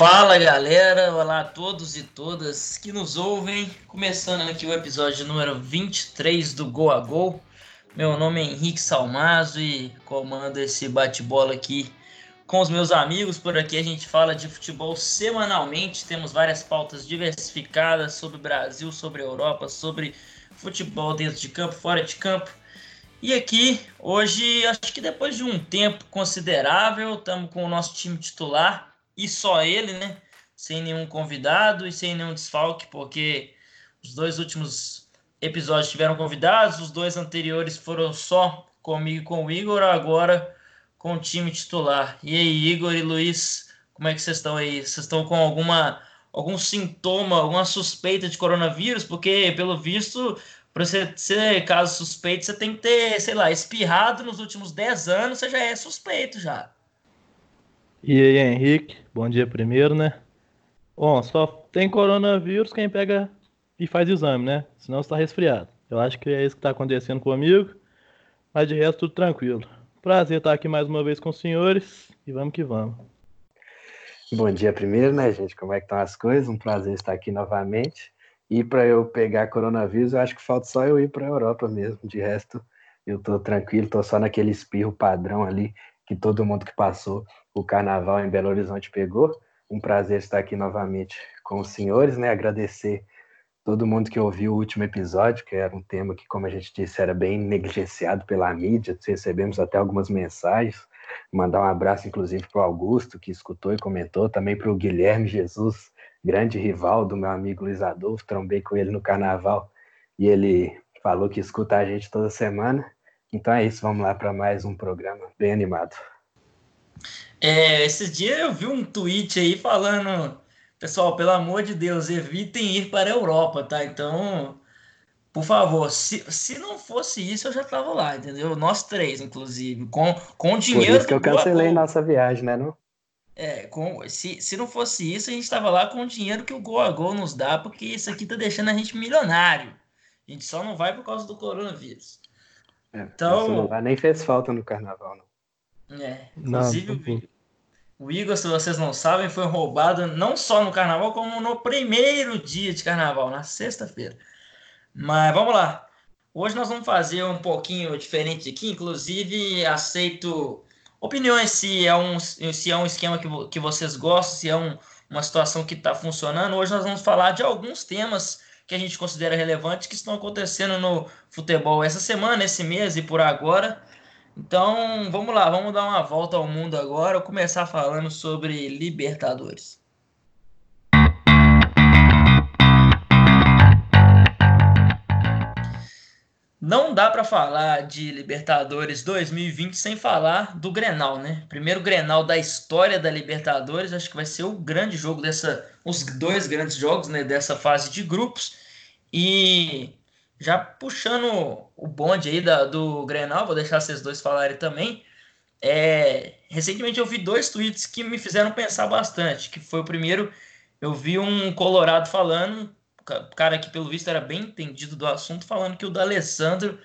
Fala galera, olá a todos e todas que nos ouvem. Começando aqui o episódio número 23 do Go a Gol. Meu nome é Henrique Salmazo e comando esse bate-bola aqui com os meus amigos. Por aqui a gente fala de futebol semanalmente. Temos várias pautas diversificadas sobre o Brasil, sobre a Europa, sobre futebol dentro de campo, fora de campo. E aqui, hoje, acho que depois de um tempo considerável, estamos com o nosso time titular e só ele, né? Sem nenhum convidado e sem nenhum desfalque, porque os dois últimos episódios tiveram convidados, os dois anteriores foram só comigo e com o Igor, agora com o time titular. E aí, Igor e Luiz, como é que vocês estão aí? Vocês estão com alguma algum sintoma, alguma suspeita de coronavírus? Porque, pelo visto, para você ser caso suspeito, você tem que ter, sei lá, espirrado nos últimos 10 anos, você já é suspeito já. E aí, Henrique, bom dia primeiro, né? Bom, só tem coronavírus quem pega e faz exame, né? Senão está resfriado. Eu acho que é isso que está acontecendo comigo, mas de resto tudo tranquilo. Prazer estar aqui mais uma vez com os senhores e vamos que vamos. Bom dia primeiro, né, gente? Como é que estão as coisas? Um prazer estar aqui novamente. E para eu pegar coronavírus, eu acho que falta só eu ir para a Europa mesmo. De resto, eu tô tranquilo, tô só naquele espirro padrão ali que todo mundo que passou o carnaval em Belo Horizonte pegou. Um prazer estar aqui novamente com os senhores, né? Agradecer todo mundo que ouviu o último episódio, que era um tema que, como a gente disse, era bem negligenciado pela mídia. Recebemos até algumas mensagens. Mandar um abraço, inclusive, para o Augusto, que escutou e comentou, também para o Guilherme Jesus, grande rival do meu amigo Luiz Adolfo. Trombei com ele no carnaval e ele falou que escuta a gente toda semana. Então é isso, vamos lá para mais um programa bem animado. É, esses dias eu vi um tweet aí falando, pessoal, pelo amor de Deus, evitem ir para a Europa, tá? Então, por favor, se, se não fosse isso, eu já tava lá, entendeu? Nós três, inclusive, com, com dinheiro. Por isso que eu cancelei nossa viagem, né? Não? É, com, se, se não fosse isso, a gente estava lá com o dinheiro que o Gol a Gol nos dá, porque isso aqui tá deixando a gente milionário. A gente só não vai por causa do coronavírus. É, então, não nem fez falta no carnaval, não. É, inclusive não, o Igor, se vocês não sabem, foi roubado não só no carnaval, como no primeiro dia de carnaval, na sexta-feira. Mas vamos lá. Hoje nós vamos fazer um pouquinho diferente aqui, inclusive aceito opiniões se é um, se é um esquema que, que vocês gostam, se é um, uma situação que está funcionando. Hoje nós vamos falar de alguns temas que a gente considera relevantes que estão acontecendo no futebol essa semana, esse mês e por agora. Então, vamos lá, vamos dar uma volta ao mundo agora, Vou começar falando sobre Libertadores. Não dá para falar de Libertadores 2020 sem falar do Grenal, né? Primeiro Grenal da história da Libertadores, acho que vai ser o grande jogo dessa, os dois grandes jogos, né, dessa fase de grupos. E já puxando o bonde aí da, do Grenal, vou deixar vocês dois falarem também. É, recentemente eu vi dois tweets que me fizeram pensar bastante. Que foi o primeiro, eu vi um Colorado falando cara que pelo visto era bem entendido do assunto, falando que o D'Alessandro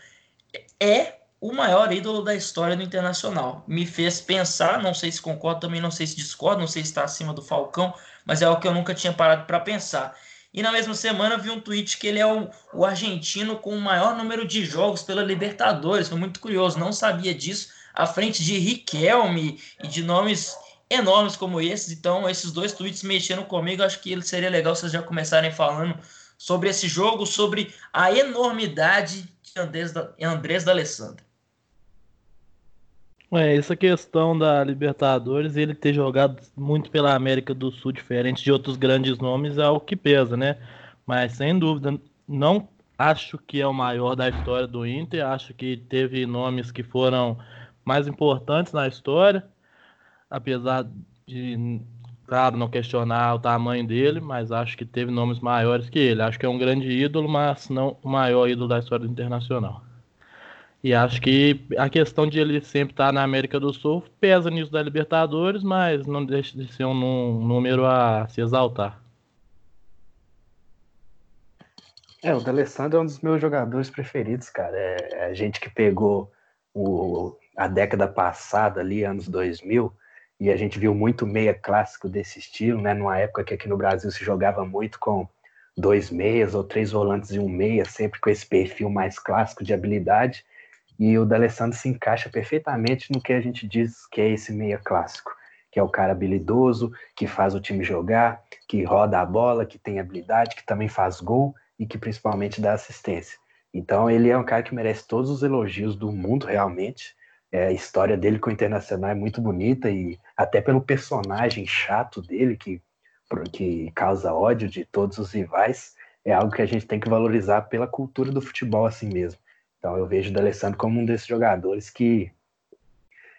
é o maior ídolo da história do Internacional. Me fez pensar, não sei se concordo, também não sei se discordo, não sei se está acima do Falcão, mas é algo que eu nunca tinha parado para pensar. E na mesma semana vi um tweet que ele é o, o argentino com o maior número de jogos pela Libertadores. Foi muito curioso, não sabia disso. À frente de Riquelme e de nomes enormes como esses. Então, esses dois tweets mexeram comigo. Acho que seria legal vocês já começarem falando sobre esse jogo, sobre a enormidade de Andrés, da, Andrés. É, essa questão da Libertadores, ele ter jogado muito pela América do Sul, diferente de outros grandes nomes, é o que pesa, né? Mas sem dúvida, não acho que é o maior da história do Inter, acho que teve nomes que foram mais importantes na história, apesar de, claro, não questionar o tamanho dele, mas acho que teve nomes maiores que ele. Acho que é um grande ídolo, mas não o maior ídolo da história internacional. E acho que a questão de ele sempre estar na América do Sul pesa nisso da Libertadores, mas não deixa de ser um número a se exaltar. É, o D'Alessandro é um dos meus jogadores preferidos, cara. É, é a gente que pegou o, a década passada ali, anos 2000, e e a gente viu muito meia clássico desse estilo, né? Numa época que aqui no Brasil se jogava muito com dois meias ou três volantes e um meia, sempre com esse perfil mais clássico de habilidade. E o D'Alessandro se encaixa perfeitamente no que a gente diz que é esse meia clássico, que é o cara habilidoso, que faz o time jogar, que roda a bola, que tem habilidade, que também faz gol e que principalmente dá assistência. Então ele é um cara que merece todos os elogios do mundo realmente. É, a história dele com o Internacional é muito bonita e até pelo personagem chato dele, que, que causa ódio de todos os rivais, é algo que a gente tem que valorizar pela cultura do futebol assim mesmo. Então eu vejo o D'Alessandro como um desses jogadores que,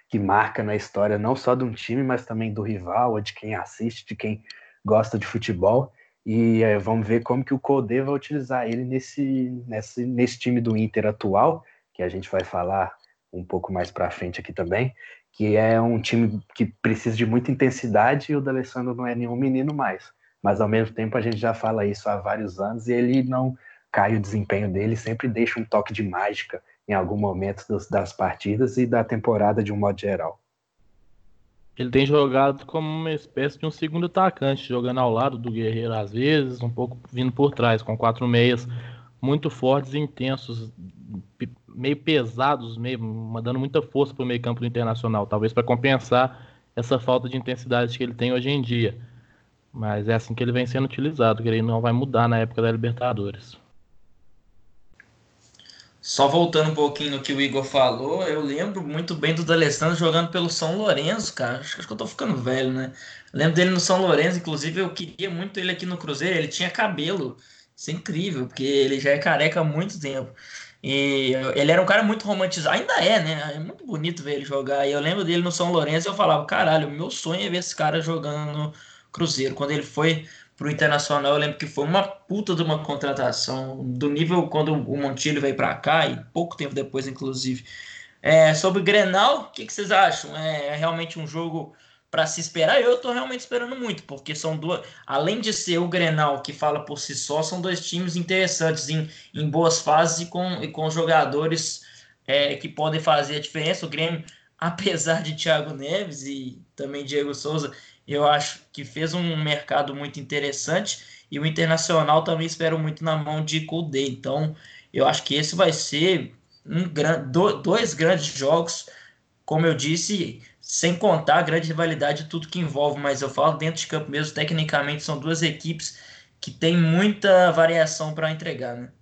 que marca na história não só de um time, mas também do rival, ou de quem assiste, de quem gosta de futebol. E é, vamos ver como que o Codê vai utilizar ele nesse, nesse, nesse time do Inter atual, que a gente vai falar um pouco mais para frente aqui também, que é um time que precisa de muita intensidade e o D'Alessandro não é nenhum menino mais. Mas ao mesmo tempo a gente já fala isso há vários anos e ele não cai o desempenho dele, sempre deixa um toque de mágica em algum momento dos, das partidas e da temporada de um modo geral. Ele tem jogado como uma espécie de um segundo atacante, jogando ao lado do Guerreiro às vezes, um pouco vindo por trás, com quatro meias muito fortes e intensos, meio pesados, meio, mandando muita força para o meio campo do Internacional, talvez para compensar essa falta de intensidade que ele tem hoje em dia. Mas é assim que ele vem sendo utilizado, que ele não vai mudar na época da Libertadores. Só voltando um pouquinho no que o Igor falou, eu lembro muito bem do D'Alessandro jogando pelo São Lourenço, cara. Acho, acho que eu tô ficando velho, né? lembro dele no São Lourenço, inclusive eu queria muito ele aqui no Cruzeiro, ele tinha cabelo. Isso é incrível, porque ele já é careca há muito tempo. E ele era um cara muito romantizado, ainda é, né? É muito bonito ver ele jogar. E eu lembro dele no São Lourenço e eu falava, caralho, meu sonho é ver esse cara jogando no Cruzeiro. Quando ele foi pro Internacional, eu lembro que foi uma puta de uma contratação, do nível quando o Montilho veio para cá, e pouco tempo depois, inclusive. É, sobre o Grenal, o que, que, vocês acham? É, é realmente um jogo para se esperar? Eu tô realmente esperando muito, porque são duas. Além de ser o Grenal que fala por si só, são dois times interessantes em, em boas fases e com, e com jogadores é, que podem fazer a diferença. O Grêmio, apesar de Thiago Neves e também Diego Souza, eu acho que fez um mercado muito interessante e o Internacional também espero muito na mão de Kudê. Então, eu acho que esse vai ser um gran, dois grandes jogos, como eu disse, sem contar a grande rivalidade e tudo que envolve, mas eu falo dentro de campo mesmo, tecnicamente são duas equipes que têm muita variação para entregar, né?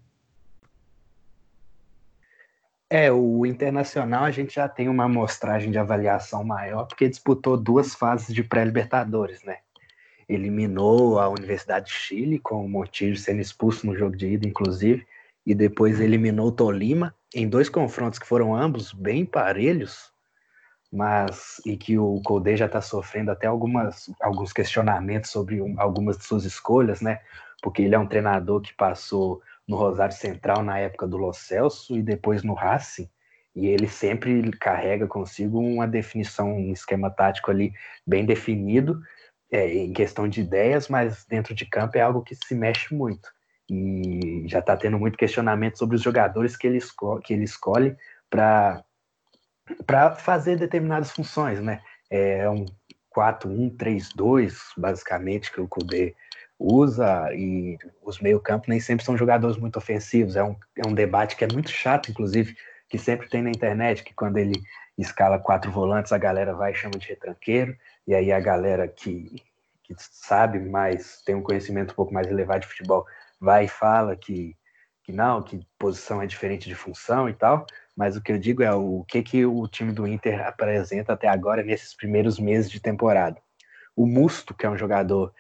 É, o Internacional a gente já tem uma amostragem de avaliação maior, porque disputou duas fases de pré-Libertadores, né? Eliminou a Universidade de Chile, com o Montijo sendo expulso no jogo de ida, inclusive, e depois eliminou o Tolima, em dois confrontos que foram ambos bem parelhos, mas e que o Colde já está sofrendo até algumas, alguns questionamentos sobre um, algumas de suas escolhas, né? Porque ele é um treinador que passou no Rosário Central na época do Lo Celso e depois no Racing, e ele sempre carrega consigo uma definição, um esquema tático ali bem definido, é, em questão de ideias, mas dentro de campo é algo que se mexe muito. E já está tendo muito questionamento sobre os jogadores que ele, esco que ele escolhe para fazer determinadas funções, né? É um 4-1-3-2, basicamente, que o Kudê usa e os meio-campo nem sempre são jogadores muito ofensivos. É um, é um debate que é muito chato, inclusive, que sempre tem na internet, que quando ele escala quatro volantes, a galera vai e chama de retranqueiro, e aí a galera que, que sabe mais, tem um conhecimento um pouco mais elevado de futebol, vai e fala que, que não, que posição é diferente de função e tal, mas o que eu digo é o que, que o time do Inter apresenta até agora nesses primeiros meses de temporada. O Musto, que é um jogador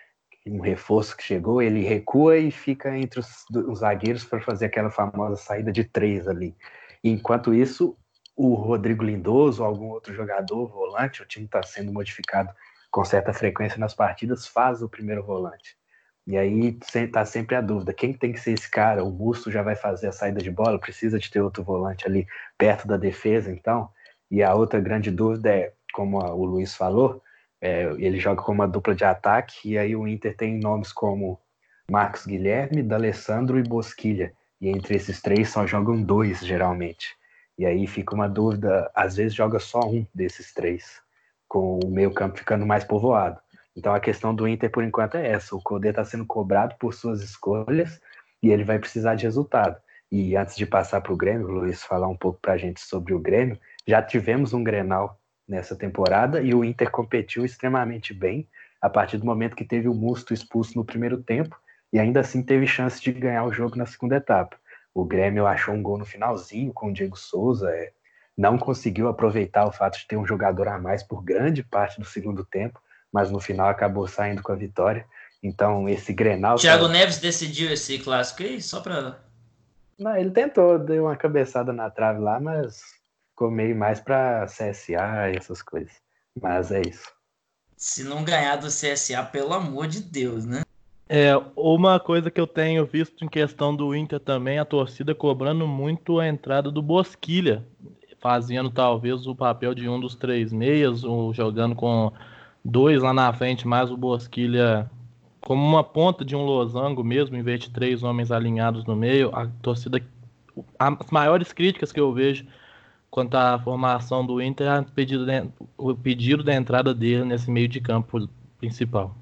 um reforço que chegou, ele recua e fica entre os, os zagueiros para fazer aquela famosa saída de três ali. enquanto isso, o Rodrigo Lindoso, algum outro jogador, volante, o time está sendo modificado com certa frequência nas partidas, faz o primeiro volante. E aí está sempre a dúvida: quem tem que ser esse cara? O Busto já vai fazer a saída de bola, precisa de ter outro volante ali perto da defesa, então. E a outra grande dúvida é, como o Luiz falou, é, ele joga como uma dupla de ataque, e aí o Inter tem nomes como Marcos Guilherme, D'Alessandro e Bosquilha. E entre esses três só jogam dois, geralmente. E aí fica uma dúvida, às vezes joga só um desses três. com o meio campo ficando mais povoado. Então a questão do Inter, por enquanto, é essa. O Codê está sendo cobrado por suas escolhas e ele vai precisar de resultado. E antes de passar para o Grêmio, o Luiz falar um pouco para a gente sobre o Grêmio, já tivemos um Grenal nessa temporada e o Inter competiu extremamente bem a partir do momento que teve o Musto expulso no primeiro tempo e ainda assim teve chance de ganhar o jogo na segunda etapa. O Grêmio achou um gol no finalzinho com o Diego Souza, é, não conseguiu aproveitar o fato de ter um jogador a mais por grande parte do segundo tempo, mas no final acabou saindo com a vitória. Então, esse Grenal. Thiago tá... Neves decidiu esse clássico aí, só para. Não, ele tentou, deu uma cabeçada na trave lá, mas ficou meio mais para CSA e essas coisas. Mas é isso. Se não ganhar do CSA, pelo amor de Deus, né? É, uma coisa que eu tenho visto em questão do Inter também, a torcida cobrando muito a entrada do Bosquilha, fazendo talvez o papel de um dos três meias, ou jogando com dois lá na frente, mais o Bosquilha como uma ponta de um losango mesmo, em vez de três homens alinhados no meio. A torcida, as maiores críticas que eu vejo quanto à formação do Inter o pedido, de, o pedido da entrada dele nesse meio de campo principal.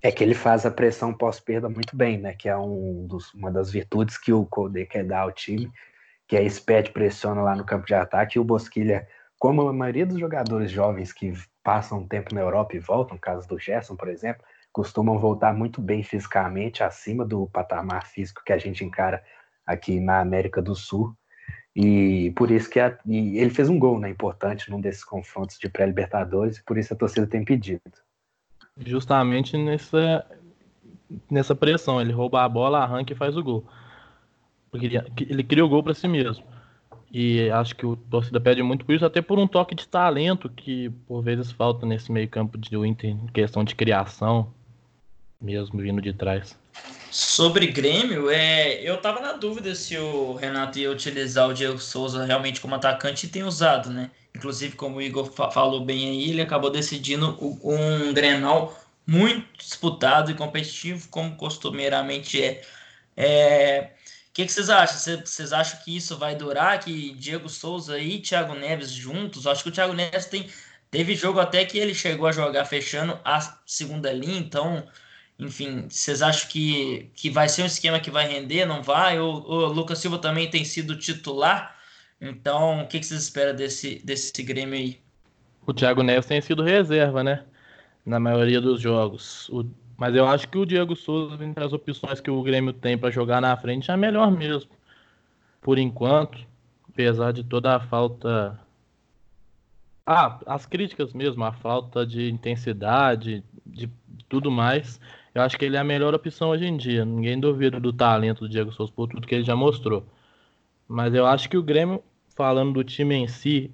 É que ele faz a pressão pós-perda muito bem, né? Que é um dos, uma das virtudes que o Codê quer dar ao time, que é esse pé pressiona lá no campo de ataque e o Bosquilha, como a maioria dos jogadores jovens que passam um tempo na Europa e voltam, caso do Gerson, por exemplo, costumam voltar muito bem fisicamente, acima do patamar físico que a gente encara aqui na América do Sul. E por isso que a, ele fez um gol né, importante num desses confrontos de pré-Libertadores, e por isso a torcida tem pedido justamente nessa, nessa pressão. Ele rouba a bola, arranca e faz o gol. Ele cria o gol para si mesmo. E acho que o torcida pede muito por isso, até por um toque de talento que por vezes falta nesse meio-campo do Inter, em questão de criação, mesmo vindo de trás. Sobre Grêmio, é, eu tava na dúvida se o Renato ia utilizar o Diego Souza realmente como atacante e tem usado, né? Inclusive, como o Igor falou bem aí, ele acabou decidindo um Grenal muito disputado e competitivo, como costumeiramente é. é o que, que, vocês acham? Vocês acham que isso vai durar? Que Diego Souza e Thiago Neves juntos? Acho que o Thiago Neves tem, teve jogo até que ele chegou a jogar fechando a segunda linha, então, enfim, vocês acham que, que vai ser um esquema que vai render? Não vai? O, o Lucas Silva também tem sido titular então, o que, que vocês esperam desse, desse Grêmio aí? O Thiago Neves tem sido reserva, né? Na maioria dos jogos. O... Mas eu acho que o Diego Souza, entre as opções que o Grêmio tem para jogar na frente, é melhor mesmo. Por enquanto, apesar de toda a falta. Ah, as críticas mesmo, a falta de intensidade, de tudo mais. Eu acho que ele é a melhor opção hoje em dia. Ninguém duvida do talento do Diego Souza por tudo que ele já mostrou. Mas eu acho que o Grêmio, falando do time em si,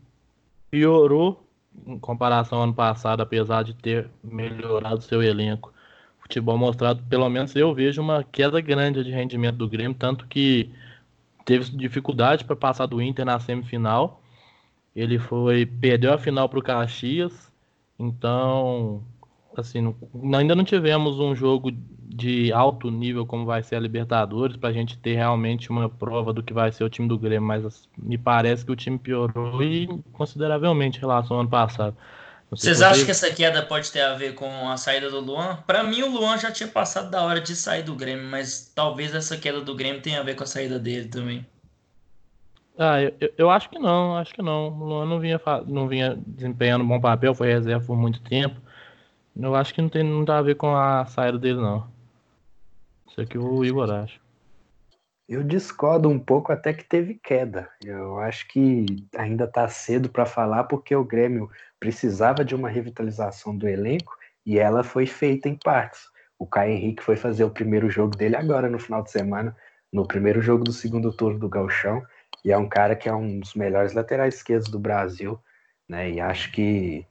piorou em comparação ao ano passado, apesar de ter melhorado seu elenco. Futebol mostrado, pelo menos eu vejo uma queda grande de rendimento do Grêmio, tanto que teve dificuldade para passar do Inter na semifinal. Ele foi perdeu a final para o Caxias, então assim, ainda não tivemos um jogo de alto nível como vai ser a Libertadores, para a gente ter realmente uma prova do que vai ser o time do Grêmio, mas me parece que o time piorou e consideravelmente em relação ao ano passado. Vocês acham que essa queda pode ter a ver com a saída do Luan? Para mim, o Luan já tinha passado da hora de sair do Grêmio, mas talvez essa queda do Grêmio tenha a ver com a saída dele também. Ah, eu, eu acho que não, acho que não. O Luan não vinha, não vinha desempenhando um bom papel, foi reserva por muito tempo. Eu acho que não tem nada a ver com a saída dele, não. Isso aqui o Igor acha. Eu discordo um pouco até que teve queda. Eu acho que ainda está cedo para falar porque o Grêmio precisava de uma revitalização do elenco e ela foi feita em partes. O Caio Henrique foi fazer o primeiro jogo dele agora no final de semana, no primeiro jogo do segundo turno do Galchão, e é um cara que é um dos melhores laterais esquerdos do Brasil, né? E acho que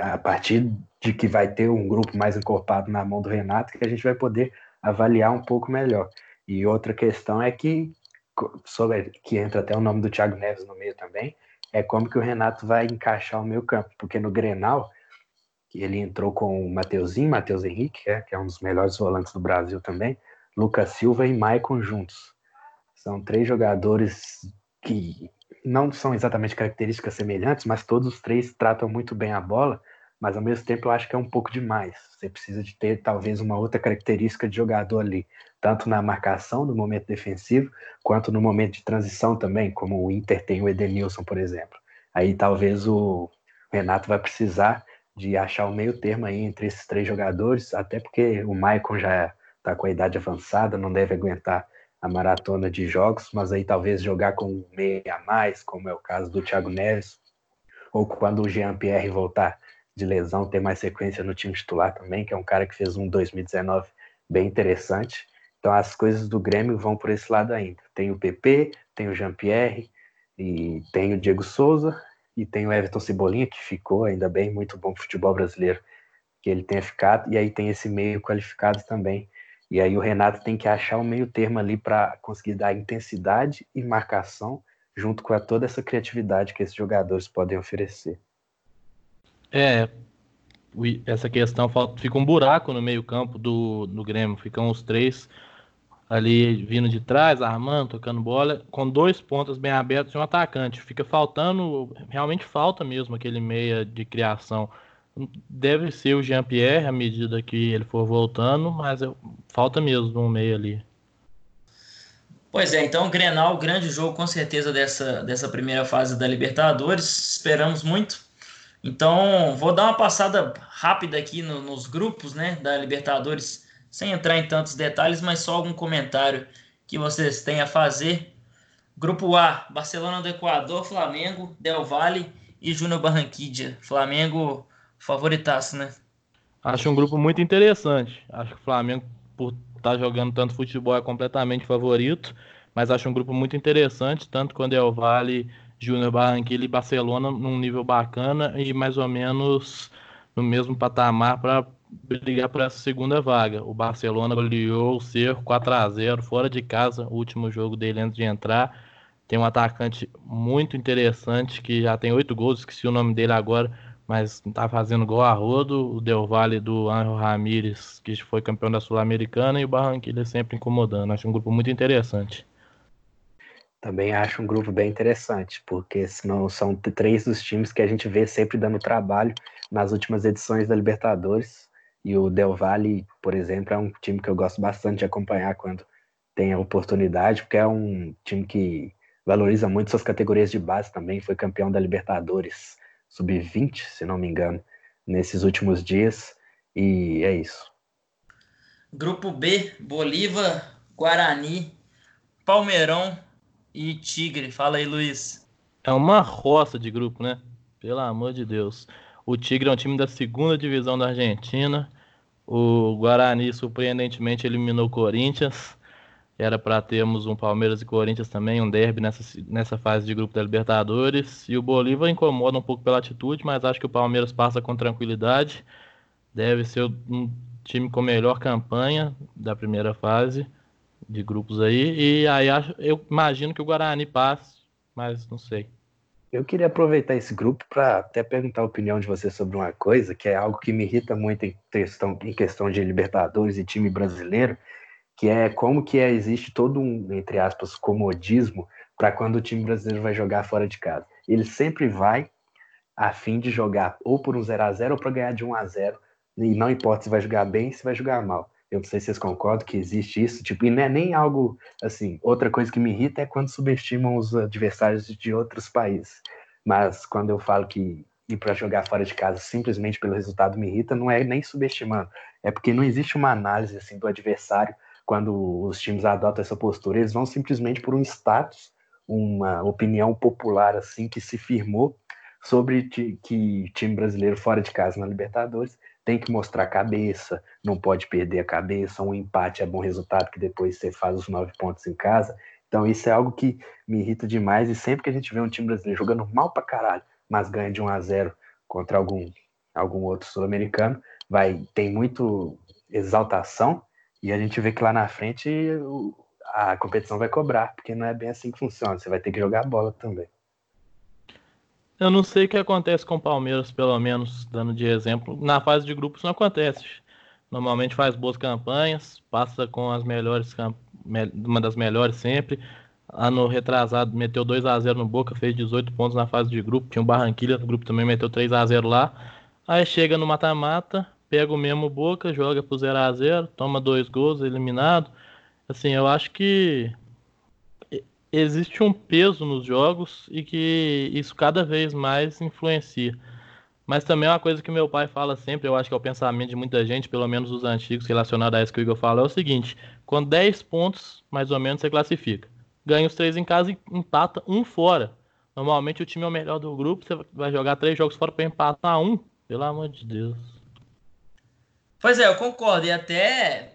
a partir de que vai ter um grupo mais encorpado na mão do Renato, que a gente vai poder avaliar um pouco melhor. E outra questão é que, sobre, que entra até o nome do Thiago Neves no meio também, é como que o Renato vai encaixar o meio campo, porque no Grenal, ele entrou com o Mateuzinho, Matheus Henrique, é, que é um dos melhores volantes do Brasil também, Lucas Silva e Maicon juntos. São três jogadores que não são exatamente características semelhantes, mas todos os três tratam muito bem a bola, mas ao mesmo tempo eu acho que é um pouco demais. Você precisa de ter talvez uma outra característica de jogador ali, tanto na marcação, no momento defensivo, quanto no momento de transição também, como o Inter tem o Edenilson, por exemplo. Aí talvez o Renato vai precisar de achar o meio termo aí entre esses três jogadores, até porque o Maicon já está com a idade avançada, não deve aguentar a maratona de jogos, mas aí talvez jogar com um meia a mais, como é o caso do Thiago Neves, ou quando o Jean-Pierre voltar de lesão, ter mais sequência no time titular também, que é um cara que fez um 2019 bem interessante. Então as coisas do Grêmio vão por esse lado ainda. Tem o PP, tem o Jean-Pierre, e tem o Diego Souza, e tem o Everton Cebolinha, que ficou ainda bem, muito bom futebol brasileiro que ele tenha ficado, e aí tem esse meio qualificado também, e aí o Renato tem que achar o meio termo ali para conseguir dar intensidade e marcação junto com toda essa criatividade que esses jogadores podem oferecer. É, essa questão fica um buraco no meio campo do, do Grêmio, ficam os três ali vindo de trás, armando, tocando bola, com dois pontas bem abertos e um atacante. Fica faltando, realmente falta mesmo aquele meia de criação deve ser o Jean-Pierre à medida que ele for voltando, mas eu, falta mesmo um meio ali. Pois é, então Grenal, grande jogo com certeza dessa, dessa primeira fase da Libertadores, esperamos muito. Então, vou dar uma passada rápida aqui no, nos grupos né, da Libertadores, sem entrar em tantos detalhes, mas só algum comentário que vocês têm a fazer. Grupo A, Barcelona do Equador, Flamengo, Del Valle e Júnior Barranquilla. Flamengo favoritaço, né? Acho um grupo muito interessante. Acho que o Flamengo, por estar tá jogando tanto futebol, é completamente favorito. Mas acho um grupo muito interessante, tanto quando é o Vale, Júnior Barranquilla e Barcelona num nível bacana e mais ou menos no mesmo patamar para brigar por essa segunda vaga. O Barcelona goleou o Cerro 4 a 0 fora de casa, o último jogo dele antes de entrar. Tem um atacante muito interessante que já tem oito gols, esqueci o nome dele agora, mas tá fazendo gol a rodo. O Del Valle do Anjo Ramírez, que foi campeão da Sul-Americana, e o Barranquilla sempre incomodando. Acho um grupo muito interessante. Também acho um grupo bem interessante, porque senão são três dos times que a gente vê sempre dando trabalho nas últimas edições da Libertadores. E o Del Valle, por exemplo, é um time que eu gosto bastante de acompanhar quando tem a oportunidade, porque é um time que valoriza muito suas categorias de base também, foi campeão da Libertadores sub-20, se não me engano, nesses últimos dias. E é isso. Grupo B, Bolívar, Guarani, Palmeirão e Tigre. Fala aí, Luiz. É uma roça de grupo, né? Pelo amor de Deus. O Tigre é um time da segunda divisão da Argentina. O Guarani, surpreendentemente, eliminou o Corinthians. Era para termos um Palmeiras e Corinthians também, um derby nessa, nessa fase de grupo da Libertadores. E o Bolívar incomoda um pouco pela atitude, mas acho que o Palmeiras passa com tranquilidade. Deve ser um time com melhor campanha da primeira fase de grupos aí. E aí eu imagino que o Guarani passe, mas não sei. Eu queria aproveitar esse grupo para até perguntar a opinião de você sobre uma coisa, que é algo que me irrita muito em questão, em questão de Libertadores e time brasileiro, que é como que é, existe todo um, entre aspas, comodismo para quando o time brasileiro vai jogar fora de casa. Ele sempre vai a fim de jogar ou por um 0 a 0 ou para ganhar de 1 a 0 e não importa se vai jogar bem, se vai jogar mal. Eu não sei se vocês concordam que existe isso, tipo, e não é nem algo assim. Outra coisa que me irrita é quando subestimam os adversários de outros países. Mas quando eu falo que ir para jogar fora de casa simplesmente pelo resultado me irrita, não é nem subestimando, é porque não existe uma análise assim do adversário quando os times adotam essa postura, eles vão simplesmente por um status, uma opinião popular assim que se firmou sobre que time brasileiro fora de casa na Libertadores tem que mostrar cabeça, não pode perder a cabeça, um empate é bom resultado que depois você faz os nove pontos em casa. Então isso é algo que me irrita demais e sempre que a gente vê um time brasileiro jogando mal pra caralho, mas ganha de 1 a 0 contra algum algum outro sul-americano, vai tem muito exaltação e a gente vê que lá na frente a competição vai cobrar, porque não é bem assim que funciona. Você vai ter que jogar a bola também. Eu não sei o que acontece com o Palmeiras, pelo menos dando de exemplo. Na fase de grupos não acontece. Normalmente faz boas campanhas, passa com as melhores, uma das melhores sempre. Ano retrasado meteu 2 a 0 no Boca, fez 18 pontos na fase de grupo. Tinha o Barranquilha no grupo também, meteu 3 a 0 lá. Aí chega no mata-mata, pega o mesmo Boca, joga pro 0 a 0 toma dois gols, eliminado. Assim, eu acho que existe um peso nos jogos e que isso cada vez mais influencia. Mas também é uma coisa que meu pai fala sempre, eu acho que é o pensamento de muita gente, pelo menos os antigos relacionados a isso que o Igor fala, é o seguinte: com 10 pontos, mais ou menos, você classifica. Ganha os três em casa e empata um fora. Normalmente o time é o melhor do grupo, você vai jogar três jogos fora para empatar um. Pelo amor de Deus. Pois é, eu concordo. E até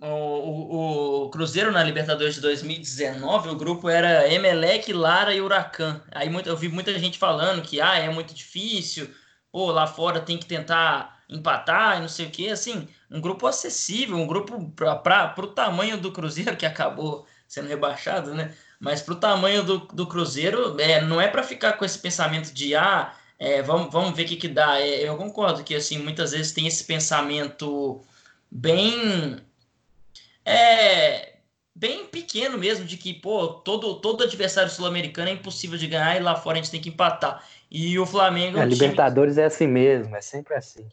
o, o, Cruzeiro na Libertadores de 2019, o grupo era Emelec, Lara e Huracan. Aí muito, eu vi muita gente falando que ah, é muito difícil, pô, lá fora tem que tentar empatar e não sei o que. Assim, um grupo acessível, um grupo para o tamanho do Cruzeiro, que acabou sendo rebaixado, né? Mas para o tamanho do, do Cruzeiro, é, não é para ficar com esse pensamento de ah, é, vamos, vamos ver o que, que dá. É, eu concordo que assim muitas vezes tem esse pensamento bem é bem pequeno mesmo, de que, pô, todo, todo adversário sul-americano é impossível de ganhar e lá fora a gente tem que empatar. E o Flamengo. É, um Libertadores time... é assim mesmo, é sempre assim.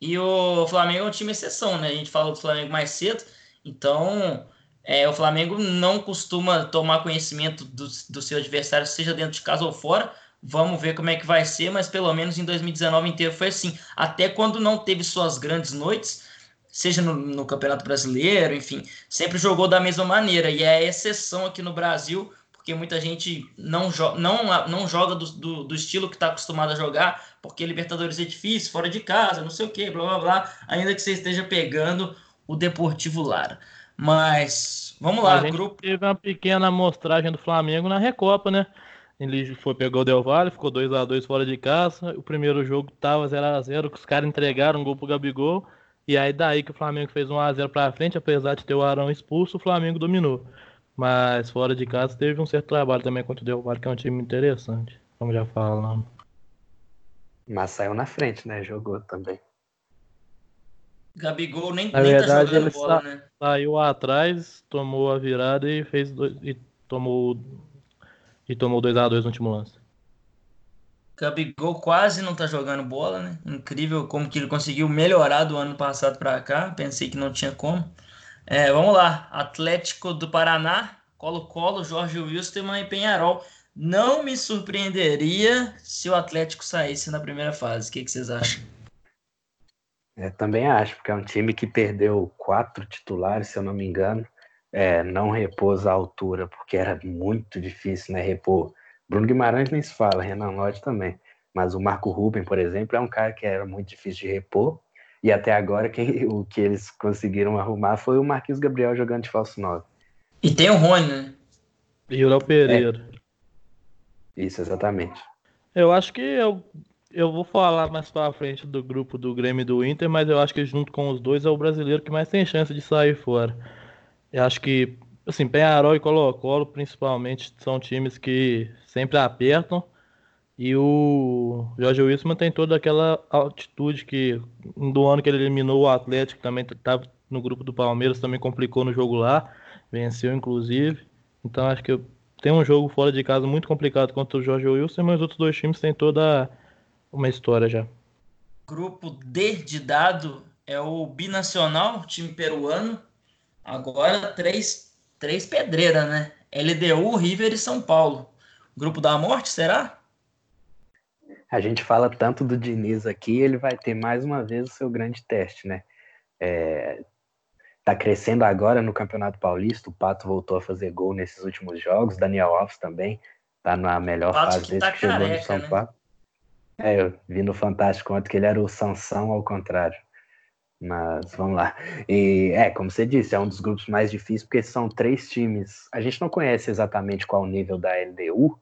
E o Flamengo é um time exceção, né? A gente falou do Flamengo mais cedo, então é, o Flamengo não costuma tomar conhecimento do, do seu adversário, seja dentro de casa ou fora. Vamos ver como é que vai ser, mas pelo menos em 2019 inteiro foi assim. Até quando não teve suas grandes noites, seja no, no, Campeonato Brasileiro, enfim, sempre jogou da mesma maneira. E é exceção aqui no Brasil, porque muita gente não, jo não, não joga do, do, do estilo que está acostumado a jogar, porque Libertadores é difícil, fora de casa, não sei o que, blá blá blá, ainda que você esteja pegando o Deportivo Lara. Mas vamos lá, a grupo. Teve uma pequena amostragem do Flamengo na Recopa, né? Ele foi, pegou o Del Valle, ficou 2 a 2 fora de casa. O primeiro jogo tava 0 a 0 os caras entregaram um gol pro Gabigol. E aí daí que o Flamengo fez 1x0 pra frente, apesar de ter o Arão expulso, o Flamengo dominou. Mas fora de casa teve um certo trabalho também contra o Del Valle, que é um time interessante, como já falamos. Mas saiu na frente, né? Jogou também. Gabigol nem, na nem verdade, tá ele bola, sa né? Saiu atrás, tomou a virada e fez dois, e tomou e tomou 2 a 2 no último lance. Gabigol quase não tá jogando bola, né? Incrível como que ele conseguiu melhorar do ano passado para cá. Pensei que não tinha como. É, vamos lá. Atlético do Paraná, Colo-Colo, Jorge Wilstermann e Penharol. Não me surpreenderia se o Atlético saísse na primeira fase. O que, que vocês acham? É, também acho, porque é um time que perdeu quatro titulares, se eu não me engano. É, não repôs a altura, porque era muito difícil, né? Repor Bruno Guimarães nem se fala, Renan Lodge também. Mas o Marco Ruben, por exemplo, é um cara que era muito difícil de repor. E até agora quem, o que eles conseguiram arrumar foi o Marquinhos Gabriel jogando de falso 9. E tem o Rony, né? E o Léo Pereira. É. Isso, exatamente. Eu acho que eu, eu vou falar mais pra frente do grupo do Grêmio e do Inter, mas eu acho que junto com os dois é o brasileiro que mais tem chance de sair fora. Eu acho que assim, Penharol e Colo-Colo, principalmente, são times que sempre apertam. E o Jorge Wilson tem toda aquela altitude que do ano que ele eliminou o Atlético, também estava no grupo do Palmeiras, também complicou no jogo lá, venceu inclusive. Então acho que tem um jogo fora de casa muito complicado contra o Jorge Wilson, mas os outros dois times têm toda uma história já. Grupo D de dado é o binacional, time peruano. Agora três três pedreiras, né? LDU, River e São Paulo. Grupo da morte, será? A gente fala tanto do Diniz aqui, ele vai ter mais uma vez o seu grande teste, né? É, tá crescendo agora no Campeonato Paulista, o Pato voltou a fazer gol nesses últimos jogos, Daniel Alves também tá na melhor fase desde tá que chegou careca, no São né? Paulo. É, eu vi no Fantástico ontem que ele era o Sansão ao contrário. Mas vamos lá. E é, como você disse, é um dos grupos mais difíceis, porque são três times. A gente não conhece exatamente qual o nível da LDU,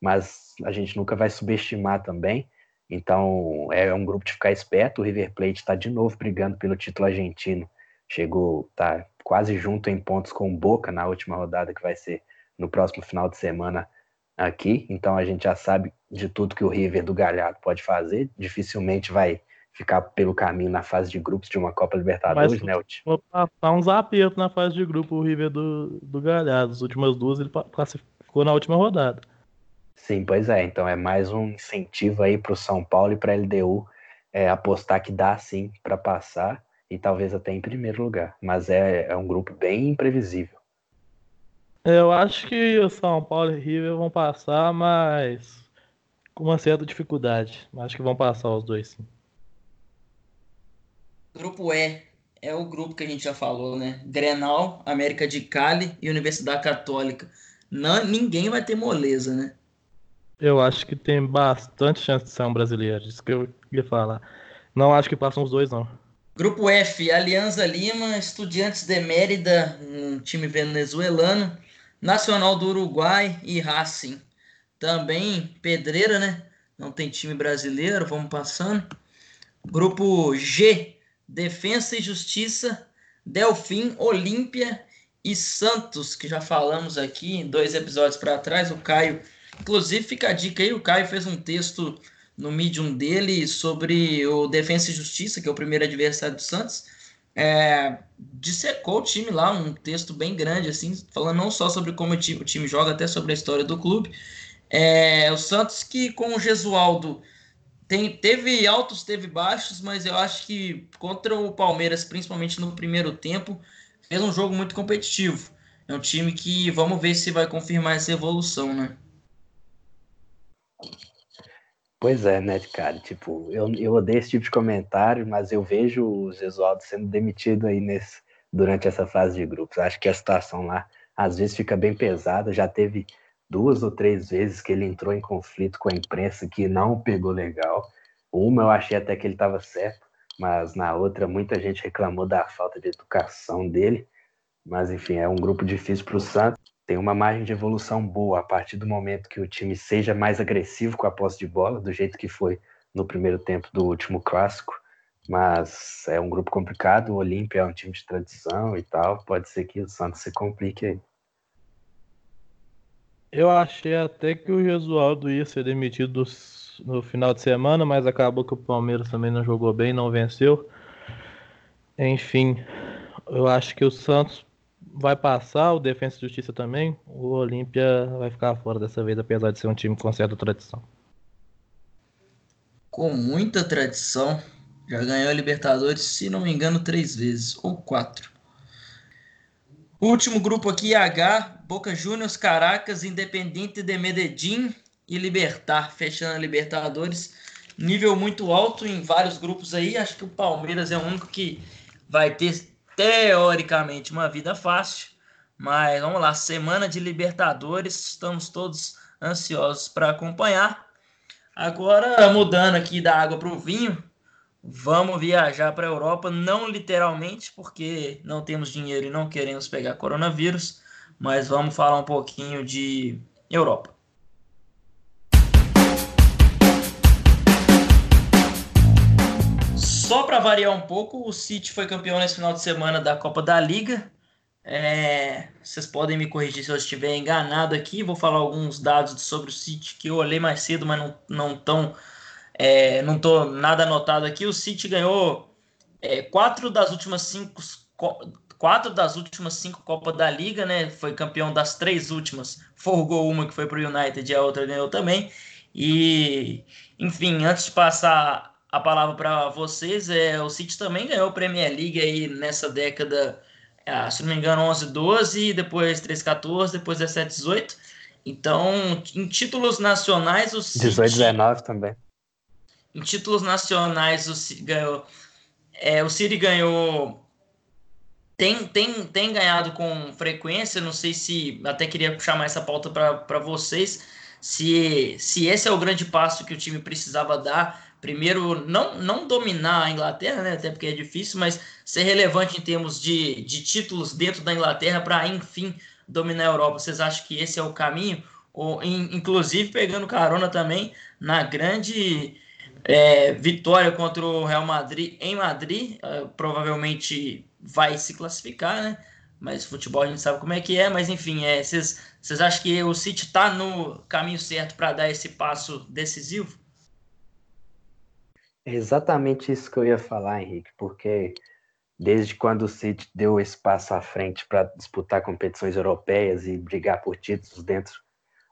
mas a gente nunca vai subestimar também. Então é um grupo de ficar esperto. O River Plate está de novo brigando pelo título argentino. Chegou, tá quase junto em pontos com o Boca na última rodada, que vai ser no próximo final de semana aqui. Então a gente já sabe de tudo que o River do Galhardo pode fazer. Dificilmente vai ficar pelo caminho na fase de grupos de uma Copa Libertadores, né? Vou passar uns apertos na fase de grupo o River do, do Galhardo. As últimas duas ele classificou na última rodada. Sim, pois é. Então é mais um incentivo aí para o São Paulo e para a LDU é, apostar que dá sim para passar e talvez até em primeiro lugar. Mas é, é um grupo bem imprevisível. Eu acho que o São Paulo e River vão passar, mas com uma certa dificuldade. Acho que vão passar os dois sim. Grupo E é o grupo que a gente já falou, né? Grenal, América de Cali e Universidade Católica. Não, ninguém vai ter moleza, né? Eu acho que tem bastante chance de ser um brasileiro. Isso que eu ia falar. Não acho que passam os dois, não. Grupo F, Alianza Lima, Estudiantes de Mérida, um time venezuelano, Nacional do Uruguai e Racing. Também Pedreira, né? Não tem time brasileiro, vamos passando. Grupo G, Defensa e Justiça, Delfim, Olímpia e Santos, que já falamos aqui dois episódios para trás. O Caio, inclusive, fica a dica aí: o Caio fez um texto no Medium dele sobre o Defensa e Justiça, que é o primeiro adversário do Santos. É, dissecou o time lá, um texto bem grande, assim, falando não só sobre como o time, o time joga, até sobre a história do clube. É, o Santos que com o Gesualdo tem, teve altos, teve baixos, mas eu acho que contra o Palmeiras, principalmente no primeiro tempo, fez um jogo muito competitivo. É um time que vamos ver se vai confirmar essa evolução, né? Pois é, né, cara? Tipo, eu, eu odeio esse tipo de comentário, mas eu vejo o Gesualdo sendo demitido aí nesse, durante essa fase de grupos. Acho que a situação lá às vezes fica bem pesada. Já teve duas ou três vezes que ele entrou em conflito com a imprensa que não pegou legal. Uma eu achei até que ele estava certo, mas na outra muita gente reclamou da falta de educação dele. Mas enfim, é um grupo difícil para o Santos tem uma margem de evolução boa a partir do momento que o time seja mais agressivo com a posse de bola, do jeito que foi no primeiro tempo do último clássico. Mas é um grupo complicado, o Olímpia é um time de tradição e tal. Pode ser que o Santos se complique aí. Eu achei até que o Jesualdo ia ser demitido no final de semana, mas acabou que o Palmeiras também não jogou bem, não venceu. Enfim, eu acho que o Santos vai passar, o Defensa e Justiça também. O Olímpia vai ficar fora dessa vez, apesar de ser um time com certa tradição. Com muita tradição. Já ganhou a Libertadores, se não me engano, três vezes, ou quatro. Último grupo aqui H, Boca Juniors, Caracas, Independente de Medellín e Libertar, fechando a Libertadores. Nível muito alto em vários grupos aí. Acho que o Palmeiras é o único que vai ter teoricamente uma vida fácil, mas vamos lá, semana de Libertadores, estamos todos ansiosos para acompanhar. Agora, mudando aqui da água para o vinho, vamos viajar para a Europa, não literalmente, porque não temos dinheiro e não queremos pegar coronavírus, mas vamos falar um pouquinho de Europa. Só para variar um pouco, o City foi campeão nesse final de semana da Copa da Liga. É, vocês podem me corrigir se eu estiver enganado aqui. Vou falar alguns dados sobre o City que eu olhei mais cedo, mas não não tão é, não tô nada anotado aqui. O City ganhou é, quatro das últimas cinco quatro das últimas cinco Copas da Liga, né? Foi campeão das três últimas. Forgou uma que foi para o United e a outra ganhou também. E enfim, antes de passar a palavra para vocês. É, o City também ganhou a Premier League aí nessa década, é, se não me engano, 11, 12, depois 13, 14, depois 17, 18. Então, em títulos nacionais, o City. 18, 19 também. Em títulos nacionais, o City ganhou. É, o City ganhou. Tem, tem, tem ganhado com frequência, não sei se. Até queria chamar essa pauta para vocês. Se, se esse é o grande passo que o time precisava dar primeiro, não, não dominar a Inglaterra, né, até porque é difícil, mas ser relevante em termos de, de títulos dentro da Inglaterra para, enfim, dominar a Europa. Vocês acham que esse é o caminho? Ou, in, inclusive, pegando carona também na grande é, vitória contra o Real Madrid em Madrid, é, provavelmente vai se classificar, né? Mas futebol a gente sabe como é que é, mas enfim, é, vocês, vocês acham que o City está no caminho certo para dar esse passo decisivo? É exatamente isso que eu ia falar, Henrique, porque desde quando o City deu espaço à frente para disputar competições europeias e brigar por títulos dentro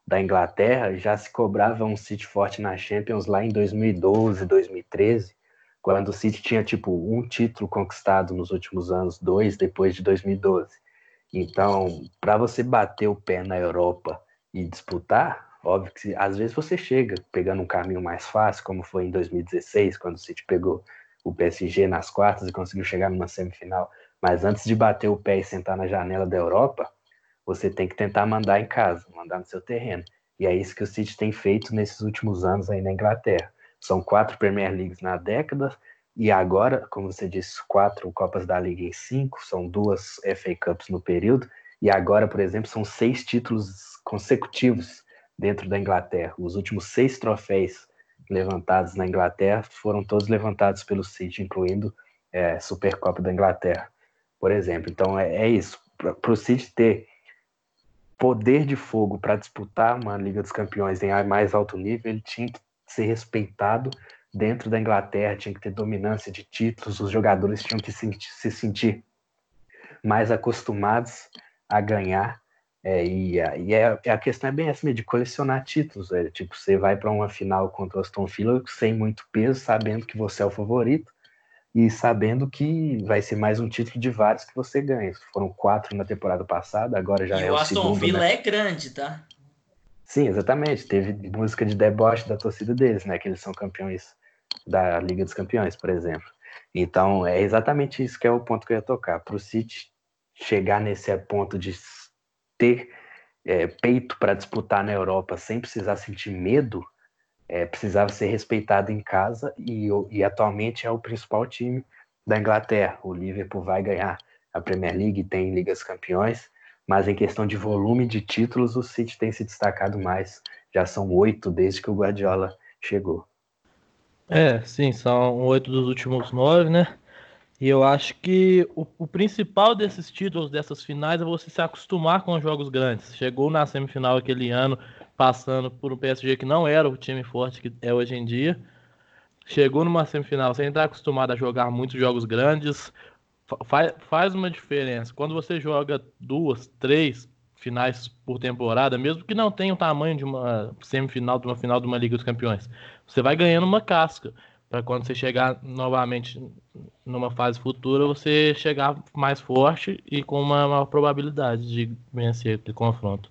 da Inglaterra, já se cobrava um City forte na Champions lá em 2012, 2013, quando o City tinha tipo um título conquistado nos últimos anos, dois depois de 2012. Então, para você bater o pé na Europa e disputar, óbvio que às vezes você chega pegando um caminho mais fácil, como foi em 2016, quando o City pegou o PSG nas quartas e conseguiu chegar numa semifinal. Mas antes de bater o pé e sentar na janela da Europa, você tem que tentar mandar em casa, mandar no seu terreno. E é isso que o City tem feito nesses últimos anos aí na Inglaterra. São quatro Premier Leagues na década, e agora, como você disse, quatro Copas da Liga em cinco, são duas FA Cups no período, e agora, por exemplo, são seis títulos consecutivos dentro da Inglaterra. Os últimos seis troféus levantados na Inglaterra foram todos levantados pelo City, incluindo é, Supercopa da Inglaterra, por exemplo. Então é, é isso. Para o City ter poder de fogo para disputar uma Liga dos Campeões em mais alto nível, ele tinha que ser respeitado dentro da Inglaterra, tinha que ter dominância de títulos, os jogadores tinham que se, se sentir mais acostumados a ganhar. É, e, a, e a, a, questão é bem essa de colecionar títulos. É, tipo, você vai para uma final contra o Aston Villa sem muito peso, sabendo que você é o favorito e sabendo que vai ser mais um título de vários que você ganha. Foram quatro na temporada passada, agora já e é o, o Aston segundo, Villa né? é grande, tá? Sim, exatamente. Teve música de deboche da torcida deles, né? Que eles são campeões da Liga dos Campeões, por exemplo. Então, é exatamente isso que é o ponto que eu ia tocar. Para o City chegar nesse ponto de ter é, peito para disputar na Europa sem precisar sentir medo, é, precisava ser respeitado em casa e, e atualmente é o principal time da Inglaterra. O Liverpool vai ganhar a Premier League, tem Ligas Campeões, mas em questão de volume de títulos, o City tem se destacado mais. Já são oito desde que o Guardiola chegou. É, sim, são oito dos últimos nove, né? E eu acho que o, o, principal desses títulos, dessas finais, é você se acostumar com os jogos grandes. Chegou na semifinal aquele ano, passando por um PSG que não era o time forte que é hoje em dia. Chegou numa semifinal sem estar acostumado a jogar muitos jogos grandes, faz, faz uma diferença. Quando você joga duas, três finais por temporada, mesmo que não tenha o tamanho de uma semifinal, de uma final de uma Liga dos Campeões, você vai ganhando uma casca para quando você chegar novamente numa fase futura, você chegar mais forte e com uma maior probabilidade de vencer aquele confronto.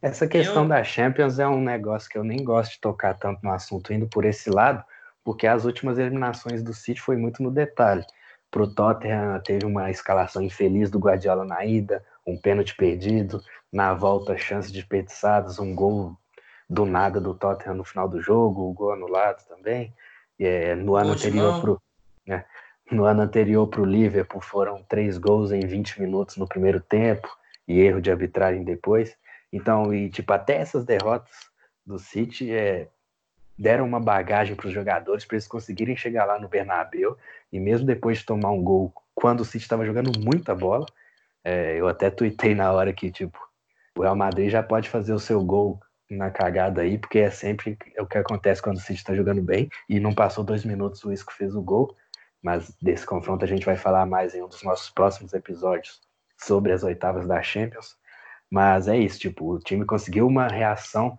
Essa questão eu... da Champions é um negócio que eu nem gosto de tocar tanto no assunto, indo por esse lado, porque as últimas eliminações do City foi muito no detalhe. Para o Tottenham teve uma escalação infeliz do Guardiola na ida, um pênalti perdido, na volta chances desperdiçadas, um gol do nada do Tottenham no final do jogo, o gol anulado também. É, no ano anterior pro, né, no ano anterior para o Liverpool foram três gols em 20 minutos no primeiro tempo e erro de arbitragem depois. Então, e tipo até essas derrotas do City é, deram uma bagagem para os jogadores para eles conseguirem chegar lá no Bernabéu e mesmo depois de tomar um gol quando o City estava jogando muita bola, é, eu até tuitei na hora que tipo o Real Madrid já pode fazer o seu gol na cagada aí, porque é sempre o que acontece quando o City está jogando bem e não passou dois minutos o Isco fez o gol, mas desse confronto a gente vai falar mais em um dos nossos próximos episódios sobre as oitavas da Champions. Mas é isso, tipo, o time conseguiu uma reação